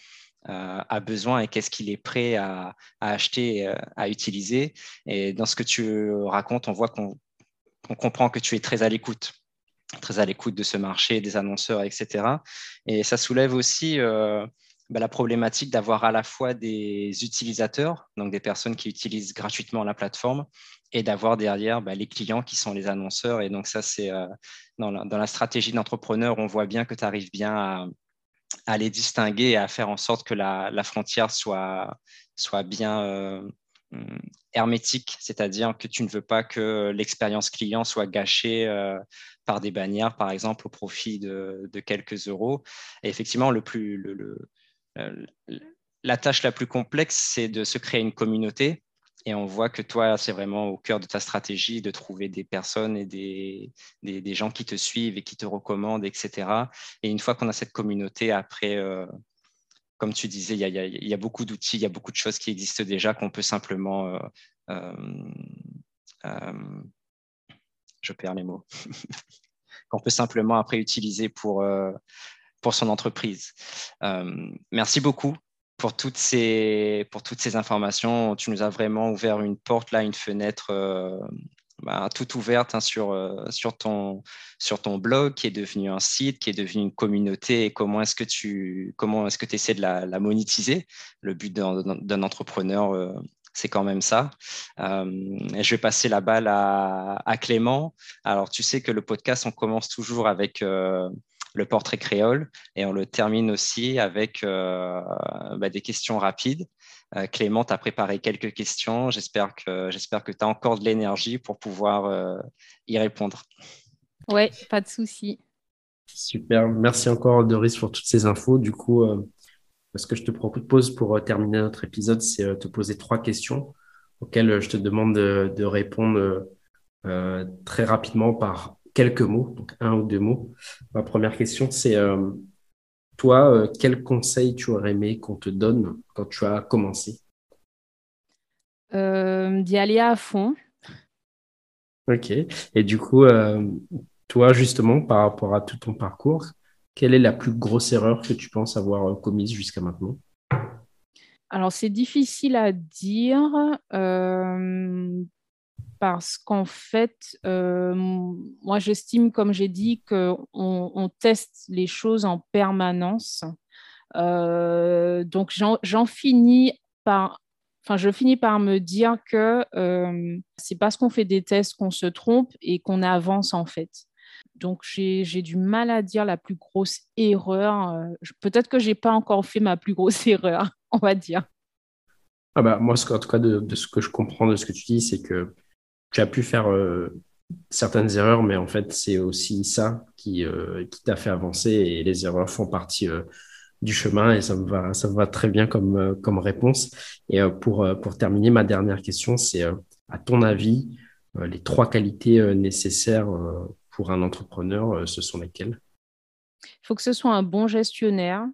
euh, a besoin et qu'est-ce qu'il est prêt à, acheter, à utiliser. Et dans ce que tu racontes, on voit qu'on comprend que tu es très à l'écoute très à l'écoute de ce marché, des annonceurs, etc. Et ça soulève aussi bah, la problématique d'avoir à la fois des utilisateurs, donc des personnes qui utilisent gratuitement la plateforme, et d'avoir derrière bah, les clients qui sont les annonceurs. Et donc ça, c'est euh, dans, la, stratégie d'entrepreneur, on voit bien que tu arrives bien à, les distinguer et à faire en sorte que la, frontière soit, soit bien euh, hermétique, c'est-à-dire que tu ne veux pas que l'expérience client soit gâchée euh, par des bannières, par exemple, au profit de, quelques euros. Et effectivement, le plus, le, la tâche la plus complexe, c'est de se créer une communauté. Et on voit que toi, c'est vraiment au cœur de ta stratégie de trouver des personnes et des, gens qui te suivent et qui te recommandent, etc. Et une fois qu'on a cette communauté, après, euh, comme tu disais, il y, a, beaucoup d'outils, il y a beaucoup de choses qui existent déjà qu'on peut simplement... Euh, euh, je perds les mots. qu'on peut simplement après utiliser pour, pour son entreprise. Euh, merci beaucoup pour toutes, ces, pour toutes ces informations. Tu nous as vraiment ouvert une porte, là, une fenêtre euh, bah, toute ouverte hein, sur, euh, sur, ton, blog qui est devenu un site, qui est devenu une communauté et comment est-ce que tu comment est-ce que essaies de la, monétiser? Le but d'un entrepreneur, c'est quand même ça. je vais passer la balle à, Clément. Alors, tu sais que le podcast, on commence toujours avec le portrait créole et on le termine aussi avec euh, bah, des questions rapides. Euh, Clément, tu as préparé quelques questions. J'espère que, j'espère que tu as encore de l'énergie pour pouvoir euh, y répondre. Oui, pas de souci. Super. Merci encore, Doris, pour toutes ces infos. Du coup, ce que je te propose pour terminer notre épisode, c'est te poser trois questions auxquelles je te demande de répondre très rapidement par quelques mots, donc un ou deux mots. Ma première question, c'est euh, toi, euh, quel conseil tu aurais aimé qu'on te donne quand tu as commencé? Euh, D'y aller à fond. Ok. Et du coup, toi, justement, par rapport à tout ton parcours, quelle est la plus grosse erreur que tu penses avoir commise jusqu'à maintenant? Alors, c'est difficile à dire parce qu'en fait, euh, moi, j'estime, comme j'ai dit, qu'on on teste les choses en permanence. Euh, donc, j'en finis par, enfin, je finis par me dire que euh, c'est parce qu'on fait des tests qu'on se trompe et qu'on avance en fait. Donc, j'ai du mal à dire la plus grosse erreur. Peut-être que j'ai pas encore fait ma plus grosse erreur, on va dire. Ah bah, moi, en tout cas, de, ce que je comprends de ce que tu dis, c'est que tu as pu faire euh, certaines erreurs, mais en fait, c'est aussi ça qui, euh, qui t'a fait avancer et les erreurs font partie euh, du chemin et ça me va, ça me va très bien comme, comme réponse. Et pour, pour terminer, ma dernière question, c'est à ton avis, les trois qualités nécessaires pour un entrepreneur, ce sont lesquelles? Il faut que ce soit un bon gestionnaire,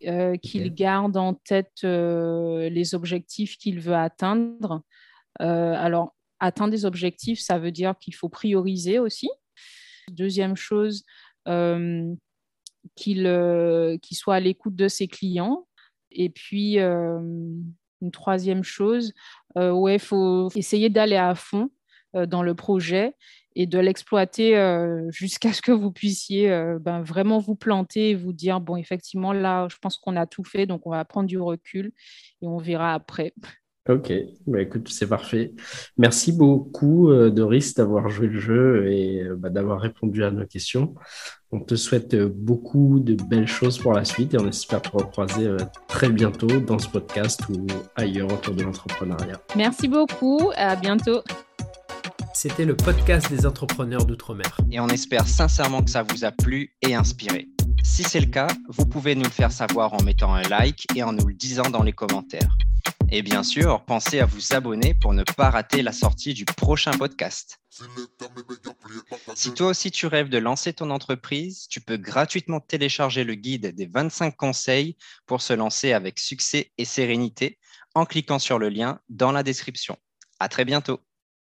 qu'il garde en tête les objectifs qu'il veut atteindre, alors, atteindre des objectifs, ça veut dire qu'il faut prioriser aussi. Deuxième chose, qu'il soit à l'écoute de ses clients. Et puis, une troisième chose, ouais, il faut essayer d'aller à fond dans le projet et de l'exploiter jusqu'à ce que vous puissiez ben, vraiment vous planter et vous dire, bon, effectivement, là, je pense qu'on a tout fait, donc on va prendre du recul et on verra après. Ok, bah, écoute, c'est parfait. Merci beaucoup, euh, Doris, d'avoir joué le jeu et euh, bah, d'avoir répondu à nos questions. On te souhaite euh, beaucoup de belles choses pour la suite et on espère te recroiser très bientôt dans ce podcast ou ailleurs autour de l'entrepreneuriat. Merci beaucoup, à bientôt. C'était le podcast des entrepreneurs d'outre-mer. Et on espère sincèrement que ça vous a plu et inspiré. Si c'est le cas, vous pouvez nous le faire savoir en mettant un like et en nous le disant dans les commentaires. Et bien sûr, pensez à vous abonner pour ne pas rater la sortie du prochain podcast. Si toi aussi tu rêves de lancer ton entreprise, tu peux gratuitement télécharger le guide des 25 conseils pour se lancer avec succès et sérénité en cliquant sur le lien dans la description. À très bientôt.